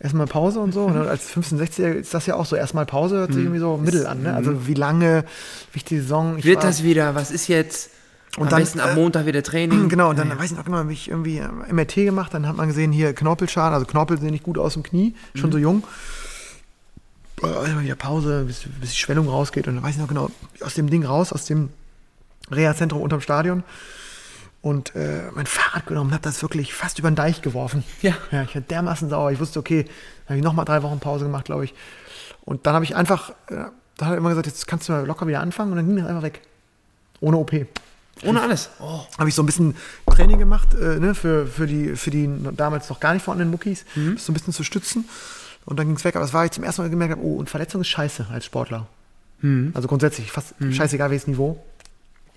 erstmal Pause und so. Und dann als 15-, 16 ist das ja auch so, erstmal Pause hört sich irgendwie so mittel an. Ne? Also wie lange, wie die Saison. Ich Wird war- das wieder? Was ist jetzt? Und Am dann, besten ab Montag wieder Training. Genau, und dann weiß ich noch genau, habe ich irgendwie äh, MRT gemacht, dann hat man gesehen, hier Knorpelschaden, also Knorpel sehen nicht gut aus dem Knie, schon so jung. Immer wieder Pause, bis, bis die Schwellung rausgeht. Und dann weiß ich noch genau, aus dem Ding raus, aus dem Reha-Zentrum unterm Stadion. Und äh, mein Fahrrad genommen, habe das wirklich fast über den Deich geworfen. Ja. Ja, ich war dermaßen sauer. Ich wusste, okay, dann habe ich nochmal drei Wochen Pause gemacht, glaube ich. Und dann habe ich einfach, äh, da hat er immer gesagt, jetzt kannst du mal locker wieder anfangen. Und dann ging das einfach weg. Ohne OP Ohne alles. Oh. habe ich so ein bisschen Training gemacht äh, ne, für, für, die, für die damals noch gar nicht vorhandenen Muckis, das so ein bisschen zu stützen. Und dann ging es weg. Aber es war ich zum ersten Mal gemerkt, habe, oh, und Verletzung ist scheiße als Sportler. Also grundsätzlich, fast scheißegal welches Niveau.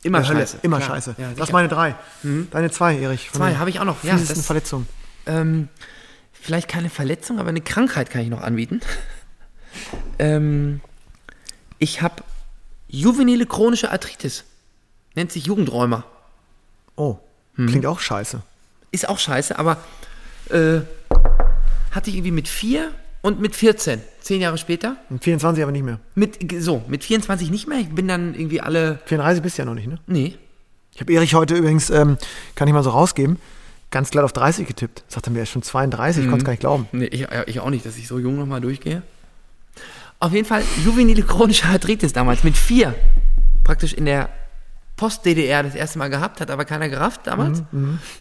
Immer Hölle, scheiße. Immer Klar. scheiße. Ja, das ist meine drei. Deine zwei, Erich. Zwei habe ich auch noch. Ja, das, Verletzungen. ähm, vielleicht keine Verletzung, aber eine Krankheit kann ich noch anbieten. ähm, ich habe juvenile chronische Arthritis. Nennt sich Jugendräumer. Oh, klingt auch scheiße. Ist auch scheiße, aber äh, hatte ich irgendwie mit vier und mit 14, zehn Jahre später. Und 24 aber nicht mehr. Mit, so, mit 24 nicht mehr. Ich bin dann irgendwie alle. 34 bist du ja noch nicht, ne? Nee. Ich habe Erich heute übrigens, ähm, kann ich mal so rausgeben, ganz glatt auf 30 getippt. Sagt er mir, er ist schon 32, ich konnte es gar nicht glauben. Nee, ich, ich auch nicht, dass ich so jung nochmal durchgehe. Auf jeden Fall juvenile chronische Arthritis damals mit vier. Praktisch in der Post-DDR das erste Mal gehabt, hat aber keiner gerafft damals.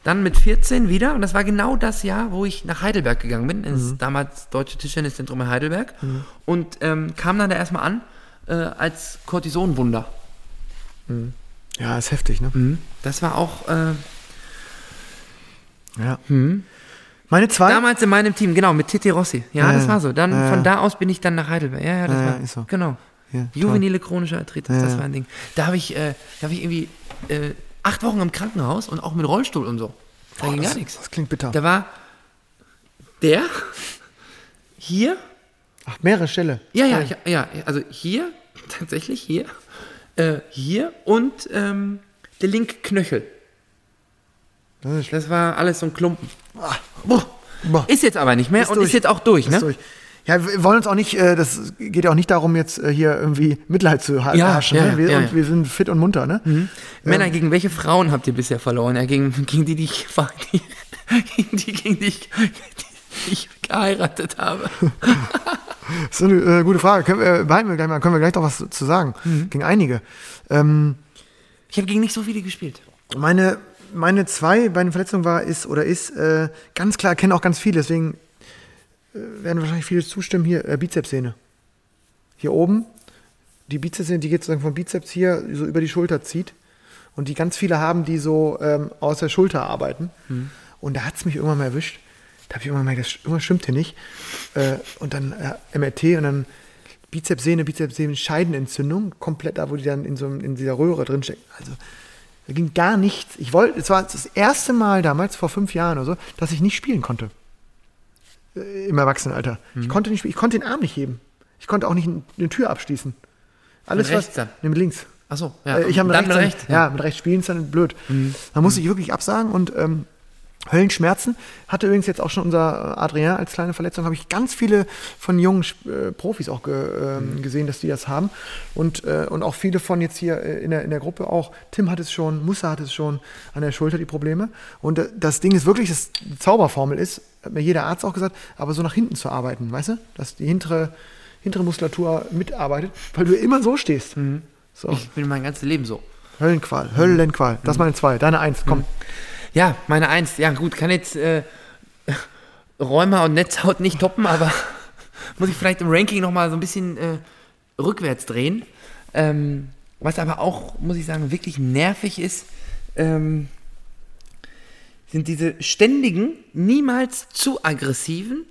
Dann mit 14 wieder und das war genau das Jahr, wo ich nach Heidelberg gegangen bin, ins damals Deutsche Tischtenniszentrum in Heidelberg und ähm, kam dann da erstmal an äh, als Cortisonwunder. Ja, ist heftig, ne? Das war auch äh, Ja. Meine zwei. damals in meinem Team, genau, mit Titi Rossi. Ja, Ja, das war so. Dann ja, von da aus bin ich dann nach Heidelberg. Ja, ja, das war ist so. Genau. Ja. Juvenile chronische Arthritis, Ja, das war ein Ding. Da habe ich, äh, da habe ich irgendwie äh, acht Wochen im Krankenhaus und auch mit Rollstuhl und so. Da ging das, gar nichts. Das klingt bitter. Da war der hier, Ach, mehrere Stelle. ja, ja, ja, ja, also hier, tatsächlich hier, äh, hier und ähm, der linke Knöchel. Das ist Das war alles so ein Klumpen. Boah. Boah. Ist jetzt aber nicht mehr Ist und durch. ist jetzt auch durch, Ist ne? durch. Ja, wir wollen uns auch nicht, äh, das geht ja auch nicht darum, jetzt äh, hier irgendwie Mitleid zu ha Ja, herrschen. ja, ne? wir, ja, und wir sind fit und munter, ne? Männer, gegen welche Frauen habt ihr bisher verloren? Ja, gegen, gegen die, die ich, die, gegen die, gegen die ich, die ich geheiratet habe. Das ist eine äh, gute Frage. Können wir, behalten wir gleich mal, können wir gleich noch was zu sagen. Mhm. Gegen einige. Ähm, Ich habe gegen nicht so viele gespielt. meine, meine zwei bei den Verletzungen war, ist oder ist, äh, ganz klar, kennen auch ganz viele, deswegen äh, werden wahrscheinlich viele zustimmen hier, äh, Bizepssehne. Hier oben, die Bizepssehne, die geht sozusagen vom Bizeps hier so über die Schulter zieht. Und die ganz viele haben, die so ähm, aus der Schulter arbeiten. Und da hat es mich irgendwann mal erwischt. Da habe ich irgendwann gemerkt, das, irgendwas stimmt hier nicht. Äh, und dann äh, MRT und dann Bizepssehne, Bizepssehne, Scheidenentzündung, komplett da, wo die dann in, so, in dieser Röhre drin stecken. Also da ging gar nichts. Ich wollte, es war das erste Mal damals, vor fünf Jahren oder so, dass ich nicht spielen konnte. Im Erwachsenenalter. Ich konnte nicht ich konnte den Arm nicht heben. Ich konnte auch nicht eine Tür abschließen. Alles Mit rechts was, dann? Nee, mit links. Achso, ja. Äh, ich habe mit rechts, mit rechts. ja, mit rechts spielen ist dann blöd. Man muss sich wirklich absagen und ähm, Höllenschmerzen. Hatte übrigens jetzt auch schon unser äh, Adrien als kleine Verletzung, habe ich ganz viele von jungen äh, Profis auch ge, ähm, gesehen, dass die das haben. Und, äh, und auch viele von jetzt hier äh, in der, in der Gruppe auch. Tim hat es schon, Musa hat es schon an der Schulter die Probleme. Und äh, das Ding ist wirklich, das die Zauberformel ist, hat mir jeder Arzt auch gesagt, aber so nach hinten zu arbeiten, weißt du? Dass die hintere, hintere Muskulatur mitarbeitet, weil du immer so stehst. So. Ich bin mein ganzes Leben so. Höllenqual, Höllenqual. Das ist meine zwei. Deine eins, komm. Ja, meine Eins. Ja, gut, kann jetzt äh, Rheuma und Netzhaut nicht toppen, aber muss ich vielleicht im Ranking nochmal so ein bisschen äh, rückwärts drehen. Ähm, was aber auch, muss ich sagen, wirklich nervig ist, ähm, sind diese ständigen, niemals zu aggressiven,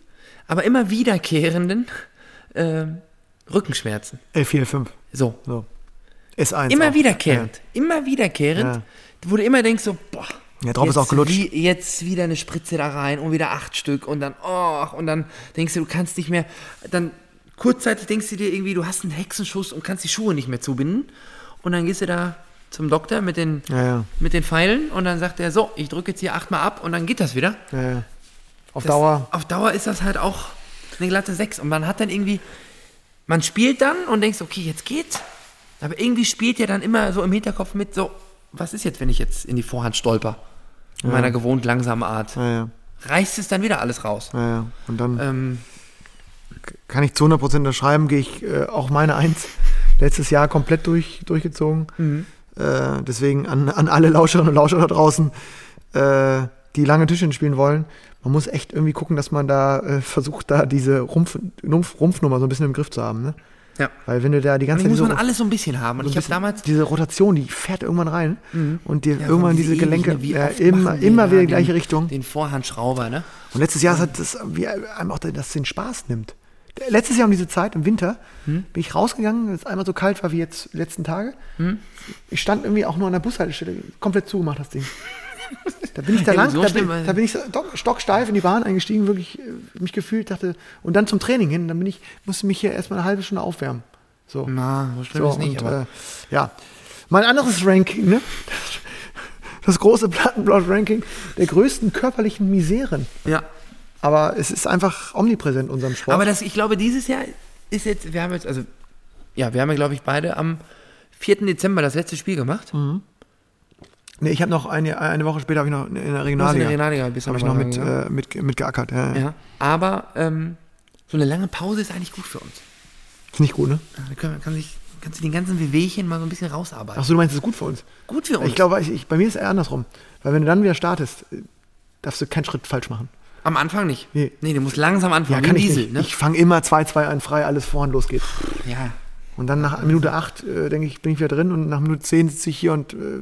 aber immer wiederkehrenden ähm, Rückenschmerzen. L4, 5. So. So. S1. Immer auch. wiederkehrend. Immer wiederkehrend. Ja. Wo du immer denkst so, boah. Ja, drauf ist auch gelutscht. Wie, jetzt wieder eine Spritze da rein und wieder acht Stück und dann, oh, und dann denkst du, du kannst nicht mehr, dann kurzzeitig denkst du dir irgendwie, du hast einen Hexenschuss und kannst die Schuhe nicht mehr zubinden. Und dann gehst du da zum Doktor mit den, Ja, ja. mit den Pfeilen und dann sagt er, so, ich drücke jetzt hier achtmal ab und dann geht das wieder. ja. Auf Das, Dauer. Auf Dauer ist das halt auch eine glatte 6. Und man hat dann irgendwie, man spielt dann und denkst, okay, jetzt geht's. Aber irgendwie spielt ja dann immer so im Hinterkopf mit, so, was ist jetzt, wenn ich jetzt in die Vorhand stolper? In meiner gewohnt langsamen Art. Ja, ja. Reißt es dann wieder alles raus. Ja, ja. Und dann Ähm, kann ich zu 100% unterschreiben, gehe ich äh, auch meine Eins letztes Jahr komplett durch, durchgezogen. Mhm. Äh, deswegen an, an alle Lauscherinnen und Lauscher da draußen, äh, die lange Tischchen spielen wollen, man muss echt irgendwie gucken, dass man da äh, versucht, da diese Rumpf, Rumpf, Rumpfnummer so ein bisschen im Griff zu haben. Ne? Ja. Weil wenn du da die ganze Zeit muss man alles so ein bisschen haben. Und so ich habe damals, diese Rotation, die fährt irgendwann rein und dir Ja, irgendwann diese Gelenke oft immer, immer wieder die den- gleiche Richtung. den Vorhandschrauber, ne? Und letztes Jahr hat das wie einem auch das den Spaß nimmt. Letztes Jahr um diese Zeit im Winter Hm? bin ich rausgegangen, als es einmal so kalt war wie jetzt die letzten Tage. Ich stand irgendwie auch nur an der Bushaltestelle, komplett zugemacht das Ding. Da bin ich da lang, so da, bin, da bin ich stocksteif in die Bahn eingestiegen, wirklich äh, mich gefühlt, dachte, und dann zum Training hin, dann bin ich, musste mich hier erstmal eine halbe Stunde aufwärmen. So. Na, so schlimm So, ist nicht, und, aber. äh, ja. Mein anderes Ranking, ne? Das große Plattenblatt-Ranking der größten körperlichen Miseren. ja. Aber es ist einfach omnipräsent in unserem Sport. Aber das, ich glaube, dieses Jahr ist jetzt, wir haben jetzt, also, ja, wir haben ja, glaube ich, beide am 4. Dezember das letzte Spiel gemacht. Nee, ich habe noch eine, eine Woche später habe ich noch in der hast in Regionalliga, der Regionalliga bist habe ich noch mit, reingegangen. äh, mit, mit geackert. Ja, ja. Ja, aber ähm, so eine lange Pause ist eigentlich gut für uns. Ist nicht gut, ne? Ja, Da kann, man- kann sich, kannst du den ganzen Wehwehchen mal so ein bisschen rausarbeiten. Achso, du meinst, es ist gut für uns? Gut für uns. Ich glaube, ich, ich, bei mir ist es eher andersrum. Weil wenn du dann wieder startest, äh, darfst du keinen Schritt falsch machen. Am Anfang nicht. Nee. Nee, du musst langsam anfangen. Ja, kann ein ich Diesel, nicht. ne? Ich fange immer 2-2 an frei, alles vorhand losgeht. ja. Und dann nach Minute 8, äh, denke ich, bin ich wieder drin und nach Minute 10 sitze ich hier und äh,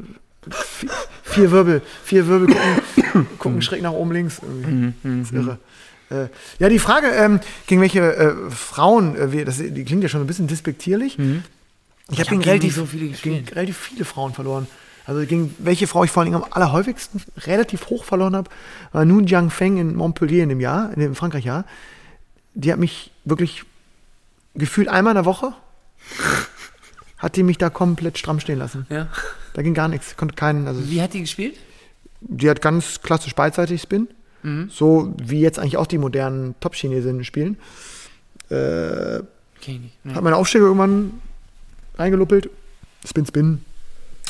vier Wirbel, vier Wirbel gucken, gucken schräg nach oben links. Irgendwie. Das ist irre. Äh, ja, die Frage, ähm, gegen welche äh, Frauen, äh, wir, das, die klingt ja schon ein bisschen despektierlich. Ich habe hab gegen, relativ, so viele gegen relativ viele Frauen verloren. Also gegen welche Frau ich vor allem am allerhäufigsten relativ hoch verloren habe, war Nun Jiang Feng in Montpellier in dem Jahr, in dem Frankreich-Jahr. Die hat mich wirklich gefühlt einmal in der Woche hat die mich da komplett stramm stehen lassen. Ja. Da ging gar nichts. Konnte keinen, also Wie hat die gespielt? die hat ganz klassisch beidseitig Spin. So wie jetzt eigentlich auch die modernen Top-Chinesinnen spielen. Äh, nicht. Nee. hat meine Aufschläge irgendwann reingeluppelt. Spin, Spin.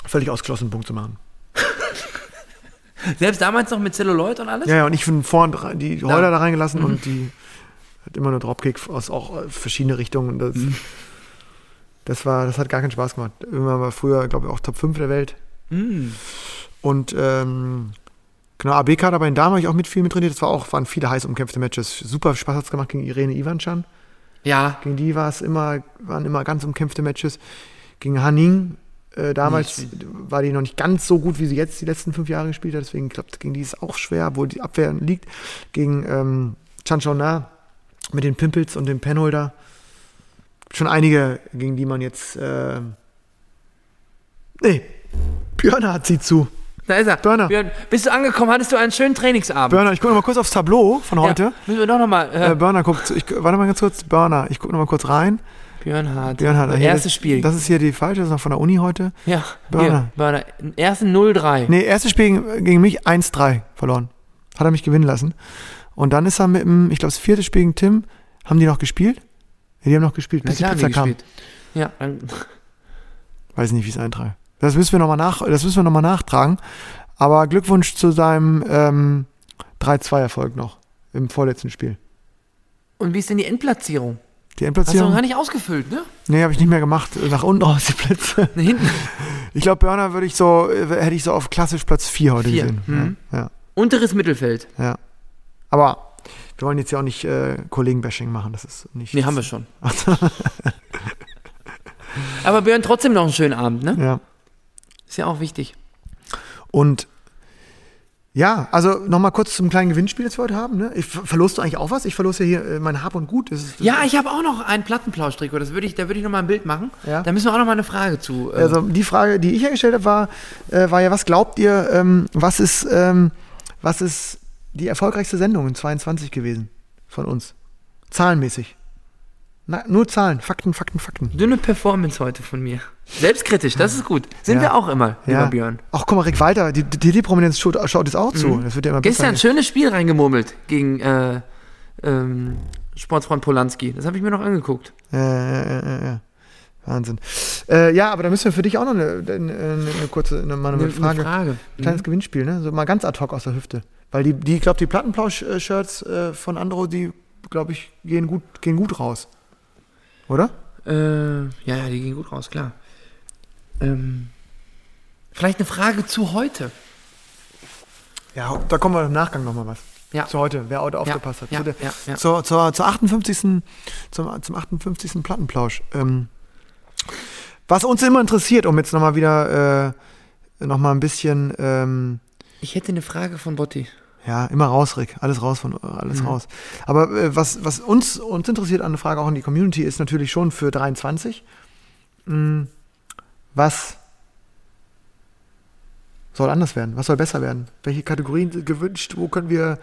Völlig ausgeschlossen, einen Punkt zu machen. Selbst damals noch mit Celluloid und alles? Ja, ja, und ich bin vorne die. Heuler da reingelassen und die hat immer nur Dropkick aus auch äh, verschiedene Richtungen. Das, das war, das hat gar keinen Spaß gemacht. Irgendwann war früher, glaube ich, auch Top 5 der Welt. Mm. Und ähm, genau, ABK hat aber in Damen habe ich auch mit viel mit trainiert. Das war auch, waren viele heiß umkämpfte Matches. Super Spaß hat es gemacht gegen Irene Ivanchan. Ja, Gegen die war es immer, waren immer ganz umkämpfte Matches. Gegen Haning, äh, damals Nee, war die noch nicht ganz so gut, wie sie jetzt die letzten fünf Jahre gespielt hat. Deswegen klappt gegen die ist auch schwer, obwohl die Abwehr liegt. Gegen ähm, Chan Chao Na mit den Pimples und dem Penholder. Schon einige, gegen die man jetzt. Äh, nee, Björn hat sie zu. da ist er. Börner. Björn, bist du angekommen? Hattest du einen schönen Trainingsabend? Burner, ich gucke noch mal kurz aufs Tableau von heute. Ja, müssen wir doch nochmal. Äh, Äh, Burner guckt, ich, warte mal ganz kurz, Burner, ich gucke noch mal kurz rein. Björn Hart. Björn hat Erstes Spiel. Das ist hier die falsche, das ist noch von der Uni heute. ja, Börner. Hier, Börner. Ersten 0-3. Nee, erstes Spiel gegen, gegen mich 1-3 verloren. Hat er mich gewinnen lassen. Und dann ist er mit dem, ich glaube, das vierte Spiel gegen Tim, haben die noch gespielt? Ja, die haben noch gespielt, Na bis die klar, haben Pizza die kam. gespielt. Ja, dann, Weiß nicht, wie es eintrage. Das müssen wir nochmal nach, das müssen wir noch mal nachtragen. Aber Glückwunsch zu seinem ähm, 3-2-Erfolg noch im vorletzten Spiel. und wie ist denn die Endplatzierung? Die Hast du noch Endplatzierung? gar nicht ausgefüllt, ne? Nee, habe ich nicht mehr gemacht. Nach unten raus die Plätze. Ne, Hinten. Ich glaube, Burner würde ich so, hätte ich so auf klassisch Platz 4 heute Vier. gesehen. Mhm. Ja, Unteres Mittelfeld. ja. Aber wir wollen jetzt ja auch nicht äh, Kollegen-Bashing machen. Das ist nicht. Nee, haben wir schon. Aber Björn, trotzdem noch einen schönen Abend, ne? Ja. Ist ja auch wichtig. Und ja, also nochmal kurz zum kleinen Gewinnspiel, das wir heute haben. Ne? Ich, ver- verlosst du eigentlich auch was? Ich verlose ja hier äh, mein Hab und Gut. Das ist, das Ja, ich habe auch noch einen Plattenplauschtrikot. Das würde ich, da würde ich noch mal ein Bild machen. Ja. Da müssen wir auch noch mal eine Frage zu. äh, Also die Frage, die ich ja gestellt habe, war, äh, war ja, was glaubt ihr, ähm, was ist, ähm, was ist die erfolgreichste Sendung in 22 gewesen von uns? Zahlenmäßig. Na, nur Zahlen, Fakten, Fakten, Fakten. dünne Performance heute von mir. Selbstkritisch, das ist gut. Sind Ja. wir auch immer, lieber Björn. Ach, guck mal, Rick Walter, die DD-Prominenz schaut, schaut jetzt auch zu. Das wird ja immer Mhm. Gestern ein schönes Spiel reingemurmelt gegen äh, ähm, Sportsfreund Polanski. Das habe ich mir noch angeguckt. Ja, ja, ja, ja, ja. Wahnsinn. Äh, ja, aber da müssen wir für dich auch noch eine, eine, eine kurze eine, mal eine, Eine Frage. Frage. Ein kleines Gewinnspiel, ne? So mal ganz ad hoc aus der Hüfte. Weil die, die ich glaube, die Plattenplausch-Shirts äh, von Andro, die, glaube ich, gehen gut, gehen gut raus. Oder? Äh, ja, ja, die gehen gut raus, klar. Ähm, vielleicht eine Frage zu heute. Ja, da kommen wir im Nachgang nochmal was. Ja. Zu heute, wer heute aufgepasst hat. ja, zu der, ja, ja. Zur, zur, zur 58. Zum, zum 58. Plattenplausch. Ähm, was uns immer interessiert, um jetzt nochmal wieder äh, nochmal ein bisschen ähm, Ich hätte eine Frage von Botti. Ja, immer raus, Rick. Alles raus von alles Mhm. raus. Aber äh, was, was uns, uns interessiert an der Frage auch in die Community ist natürlich schon für 23. Mh, was soll anders werden? Was soll besser werden? Welche Kategorien sind gewünscht? Wo können wir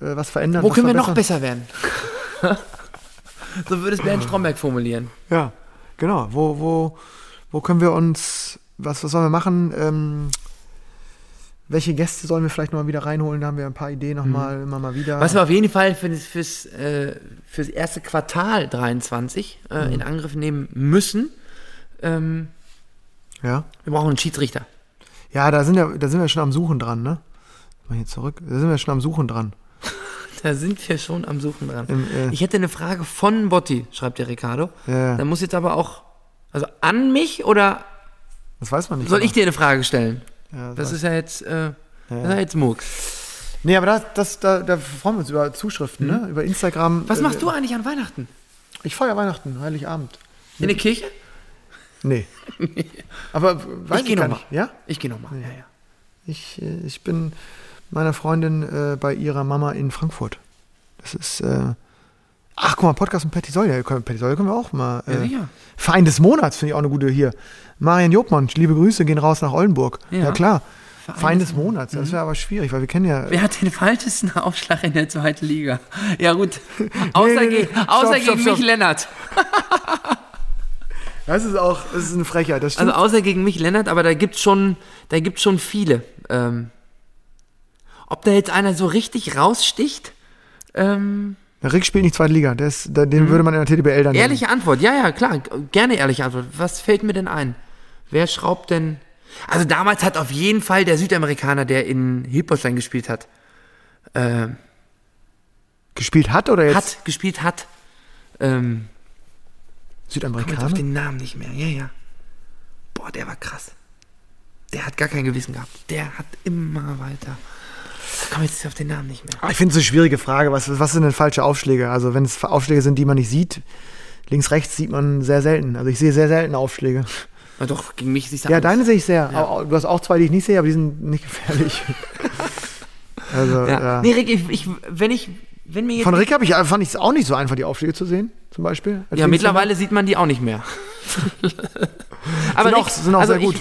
äh, was verändern? Wo was können wir noch besser werden? so würde es Bernd Stromberg formulieren. Ja, genau. Wo, wo, wo können wir uns, was, was sollen wir machen? Ähm, welche Gäste sollen wir vielleicht noch mal wieder reinholen? Da haben wir ein paar Ideen nochmal, immer mal wieder. Mhm. Was wir auf jeden Fall für das, fürs, äh, fürs erste Quartal 23 äh, Mhm. in Angriff nehmen müssen, ähm, ja? wir brauchen einen Schiedsrichter. Ja, da sind wir, da sind wir schon am Suchen dran, ne? Mal hier zurück. Da sind wir schon am Suchen dran. Da sind wir schon am Suchen dran. Im, äh, Ich hätte eine Frage von Botti, schreibt der Ricardo. Ja, ja. Da muss jetzt aber auch, also an mich oder das weiß man nicht. soll aber- ich dir eine Frage stellen? Ja, Das weiß- ist ja jetzt, äh, das ist ja jetzt Murks. Nee, aber das, das, da, da freuen wir uns über Zuschriften, ne? Über Instagram. Mhm. Was Äh, machst du eigentlich an Weihnachten? Ich feiere Weihnachten, Heiligabend. In der Kirche? Nee. aber weiß ich, geh gar noch nicht. Ja? Ich gehe nochmal. Ja, ja. Ich, äh, ich bin meiner Freundin äh, bei ihrer Mama in Frankfurt. Das ist äh, Ach, guck mal, Podcast mit Patty. Ja, können- Patty Soll können wir auch mal. Ja, Äh, sicher. Verein des Monats finde ich auch eine gute hier. Marian Jobmann, liebe Grüße, gehen raus nach Oldenburg. Ja, Ja. klar. Verein Verein, des Monats. Das wäre aber schwierig, weil wir kennen ja. Wer hat den falschesten Aufschlag in der zweiten Liga? Ja, gut. Außer, nee, nee. gegen, außer Stopp, gegen stopp. mich Lennart. Das ist auch, das ist eine Frechheit. Das stimmt. Also außer gegen mich Lennart, aber da gibt's schon, da gibt's schon viele. Ähm, ob da jetzt einer so richtig raussticht? Ähm, Rick spielt nicht zweite Liga. Der ist, da- den würde man in der TDBL dann. ehrliche Antwort, ja, ja, klar, gerne ehrliche Antwort. Was fällt mir denn ein? Wer schraubt denn? Also damals hat auf jeden Fall der Südamerikaner, der in Hilpolstein gespielt hat, äh, gespielt hat oder jetzt hat gespielt hat. Ähm, Komm jetzt auf Südamerikaner? den Namen nicht mehr. Ja, ja. Boah, der war krass. Der hat gar kein Gewissen gehabt. Der hat immer weiter. Komm jetzt auf den Namen nicht mehr. Ich finde es eine schwierige Frage. Was, was sind denn falsche Aufschläge? Also, wenn es Aufschläge sind, die man nicht sieht, links, rechts sieht man sehr selten. Also, ich sehe sehr selten Aufschläge. Na doch, gegen mich siehst du Ja, alles. deine sehe ich sehr. Au- Du hast auch zwei, die ich nicht sehe, aber die sind nicht gefährlich. also, Ja. ja. Nee, Rick, ich, ich, wenn ich, wenn mir jetzt. Von Rick habe ich, fand ich es auch nicht so einfach, die Aufschläge zu sehen, zum Beispiel. ja, Linkshänder. mittlerweile sieht man die auch nicht mehr. Aber Sind auch- sind auch also sehr gut.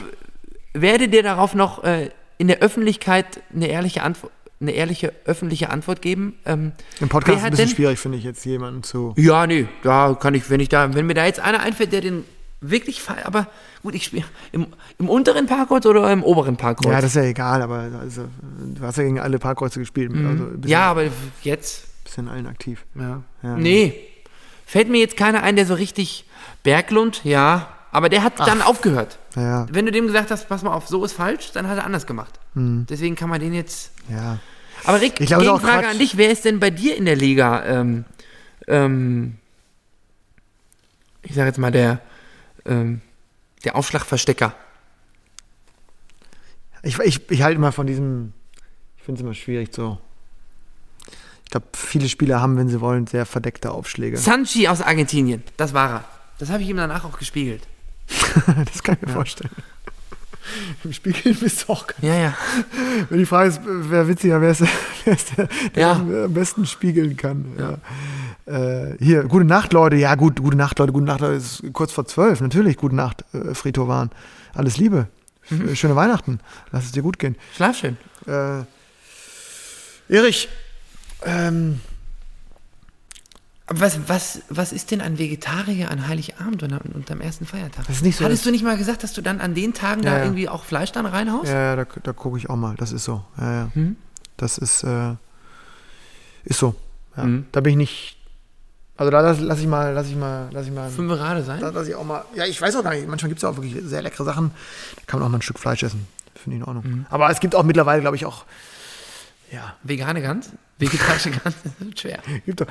ich werde dir darauf noch äh, in der Öffentlichkeit eine ehrliche Antwort, eine ehrliche öffentliche Antwort geben. Ähm, Im Podcast ist ein bisschen denn- schwierig, finde ich, jetzt jemanden zu. Ja, nee, da kann ich, wenn ich da, wenn mir da jetzt einer einfällt, der den wirklich aber gut, ich spiele im, im unteren Parkhaus oder im oberen Parkhaus? Ja, das ist ja egal, aber also, du hast ja gegen alle Parkkreuze gespielt. Also, bisschen, Mhm. ja, aber jetzt, bisschen allen aktiv. ja. Ja. Nee, fällt mir jetzt keiner ein, der so richtig, Berglund, ja, aber der hat dann aufgehört. Ja. Wenn du dem gesagt hast, pass mal auf, so ist falsch, dann hat er anders gemacht. Mhm. Deswegen kann man den jetzt. ja. Aber Rick, Ich auch Gegenfrage an dich, wer ist denn bei dir in der Liga? Ähm, ähm, ich sage jetzt mal der, ähm, der Aufschlagverstecker. Ich, ich, ich halte immer von diesem, ich finde es immer schwierig so. Ich glaube, viele Spieler haben, wenn sie wollen, sehr verdeckte Aufschläge. Sanchi aus Argentinien, das war er. Das habe ich ihm danach auch gespiegelt. das kann ich mir vorstellen. Im Spiegel bist du auch gar Ja, ja. Wenn die Frage ist, wer witziger, wer ist, wer ist der, der Ja. am besten spiegeln kann. Ja. Äh, hier, gute Nacht, Leute. Ja, gut, gute Nacht, Leute. Gute Nacht, Leute. Es ist kurz vor zwölf. Natürlich, gute Nacht, äh, Frito waren. Alles Liebe. F- Schöne Weihnachten. Lass es dir gut gehen. Schlaf schön. Äh, Erich, ähm, Aber was, was, was ist denn ein Vegetarier an Heiligabend und, am- und am ersten Feiertag? Das ist nicht so, Hattest du nicht mal gesagt, dass du dann an den Tagen Ja, da ja. irgendwie auch Fleisch dann reinhaust? ja, ja, da, da gucke ich auch mal. Das ist so. Ja, ja. Hm? Das ist, äh, ist so. Ja. Mhm. Da bin ich nicht. Also da lasse lass ich mal, lass ich mal, lass ich mal. Fünf gerade sein? Da ich auch mal. Ja, ich weiß auch gar nicht. Manchmal gibt es ja auch wirklich sehr leckere Sachen. Da kann man auch mal ein Stück Fleisch essen. Finde ich in Ordnung. Mhm. Aber es gibt auch mittlerweile, glaube ich, auch. Ja, Vegane Gans? Vegetarische Gans? Das wird schwer. gibt doch.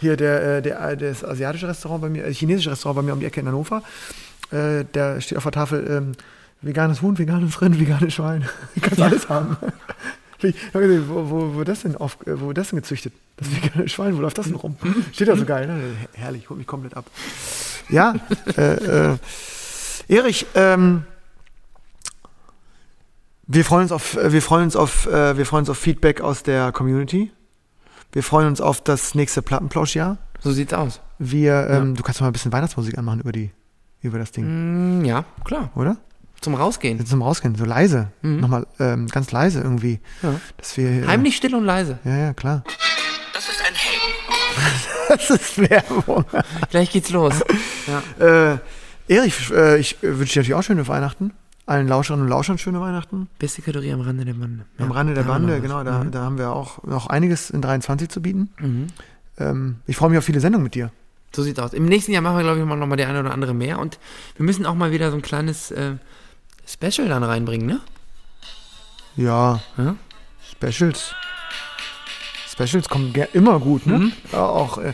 Hier der, äh, der, äh, das asiatische Restaurant bei mir, äh, chinesische Restaurant bei mir um die Ecke in Hannover. Äh, da steht auf der Tafel ähm, veganes Huhn, veganes Rind, veganes Schwein. Du kannst alles haben. Ich hab gesehen, wo, wo, wo, das denn auf, wo das denn gezüchtet? Das vegane Schwein, wo läuft das denn rum? Steht da so geil, ne? Herrlich, holt mich komplett ab. Ja, äh, äh, Erich, ähm, wir freuen uns auf, äh, wir freuen uns auf, äh, wir freuen uns auf Feedback aus der Community. Wir freuen uns auf das nächste Plattenplauschjahr. So sieht's aus. Wir, ähm, du kannst doch mal ein bisschen Weihnachtsmusik anmachen über die, über das Ding, Mm, ja, klar. oder? Zum Rausgehen. Zum Rausgehen, so leise, nochmal ähm, ganz leise irgendwie, Ja. dass wir äh, Heimlich still und leise. Ja, ja, klar. Das ist ein Helm. Das ist Werbung. Gleich geht's los. Ja. äh, Erich, äh, ich äh, wünsche dir natürlich auch schöne Weihnachten. Allen Lauscherinnen und Lauschern schöne Weihnachten. Beste Kategorie am Rande der Bande. Am Ja, Rande der Bande, genau, da, Mhm. da haben wir auch noch einiges in 23 zu bieten. Mhm. Ähm, ich freue mich auf viele Sendungen mit dir. So sieht's aus. Im nächsten Jahr machen wir, glaube ich, noch mal die eine oder andere mehr. Und wir müssen auch mal wieder so ein kleines äh, Special dann reinbringen, ne? Ja, Ja? Specials. Specials kommen immer gut, ne? Mhm. Ja, auch, äh,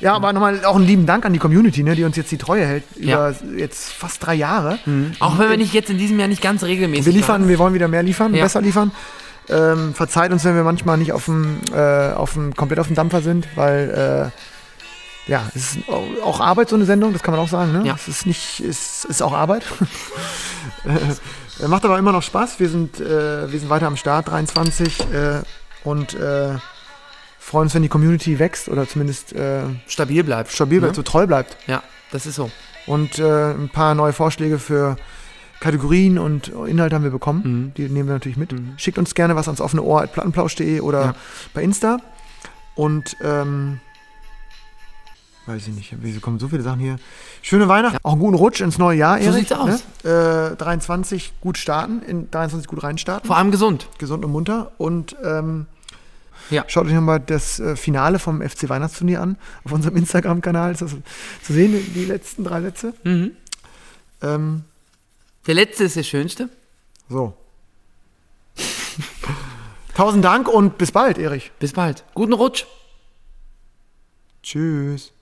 ja, aber nochmal auch einen lieben Dank an die Community, ne, die uns jetzt die Treue hält Ja. über jetzt fast drei Jahre. Auch wenn wir nicht jetzt in diesem Jahr nicht ganz regelmäßig Wir liefern, waren. wir wollen wieder mehr liefern, Ja. besser liefern. Ähm, verzeiht uns, wenn wir manchmal nicht auf dem, äh, auf dem, komplett auf dem Dampfer sind, weil äh, ja, es ist au- auch Arbeit, so eine Sendung, das kann man auch sagen. Ne? Ja. Es ist nicht, es ist auch Arbeit. macht aber immer noch Spaß. Wir sind, äh, wir sind weiter am Start, 23 äh, und äh, freuen uns, wenn die Community wächst oder zumindest äh, Stabil bleibt. stabil bleibt, Ne? so treu bleibt. Ja, das ist so. Und äh, ein paar neue Vorschläge für Kategorien und Inhalte haben wir bekommen. Mhm. Die nehmen wir natürlich mit. Schickt uns gerne was ans offene Ohr at plattenplausch.de oder Ja. bei Insta. Und ähm, weiß ich nicht, wieso kommen so viele Sachen hier? Schöne Weihnachten, auch einen guten Rutsch ins neue Jahr, So Erik. sieht's aus. Ne? Äh, 23 gut starten, in 23 gut reinstarten, Vor allem gesund. gesund und munter. Und ähm, Ja. schaut euch nochmal das äh, Finale vom FC Weihnachtsturnier an. Auf unserem Instagram-Kanal ist das zu sehen, die letzten drei Sätze. Mhm. Ähm, Der letzte ist der schönste. So. Tausend Dank und bis bald, Erich. Bis bald. Guten Rutsch. Tschüss.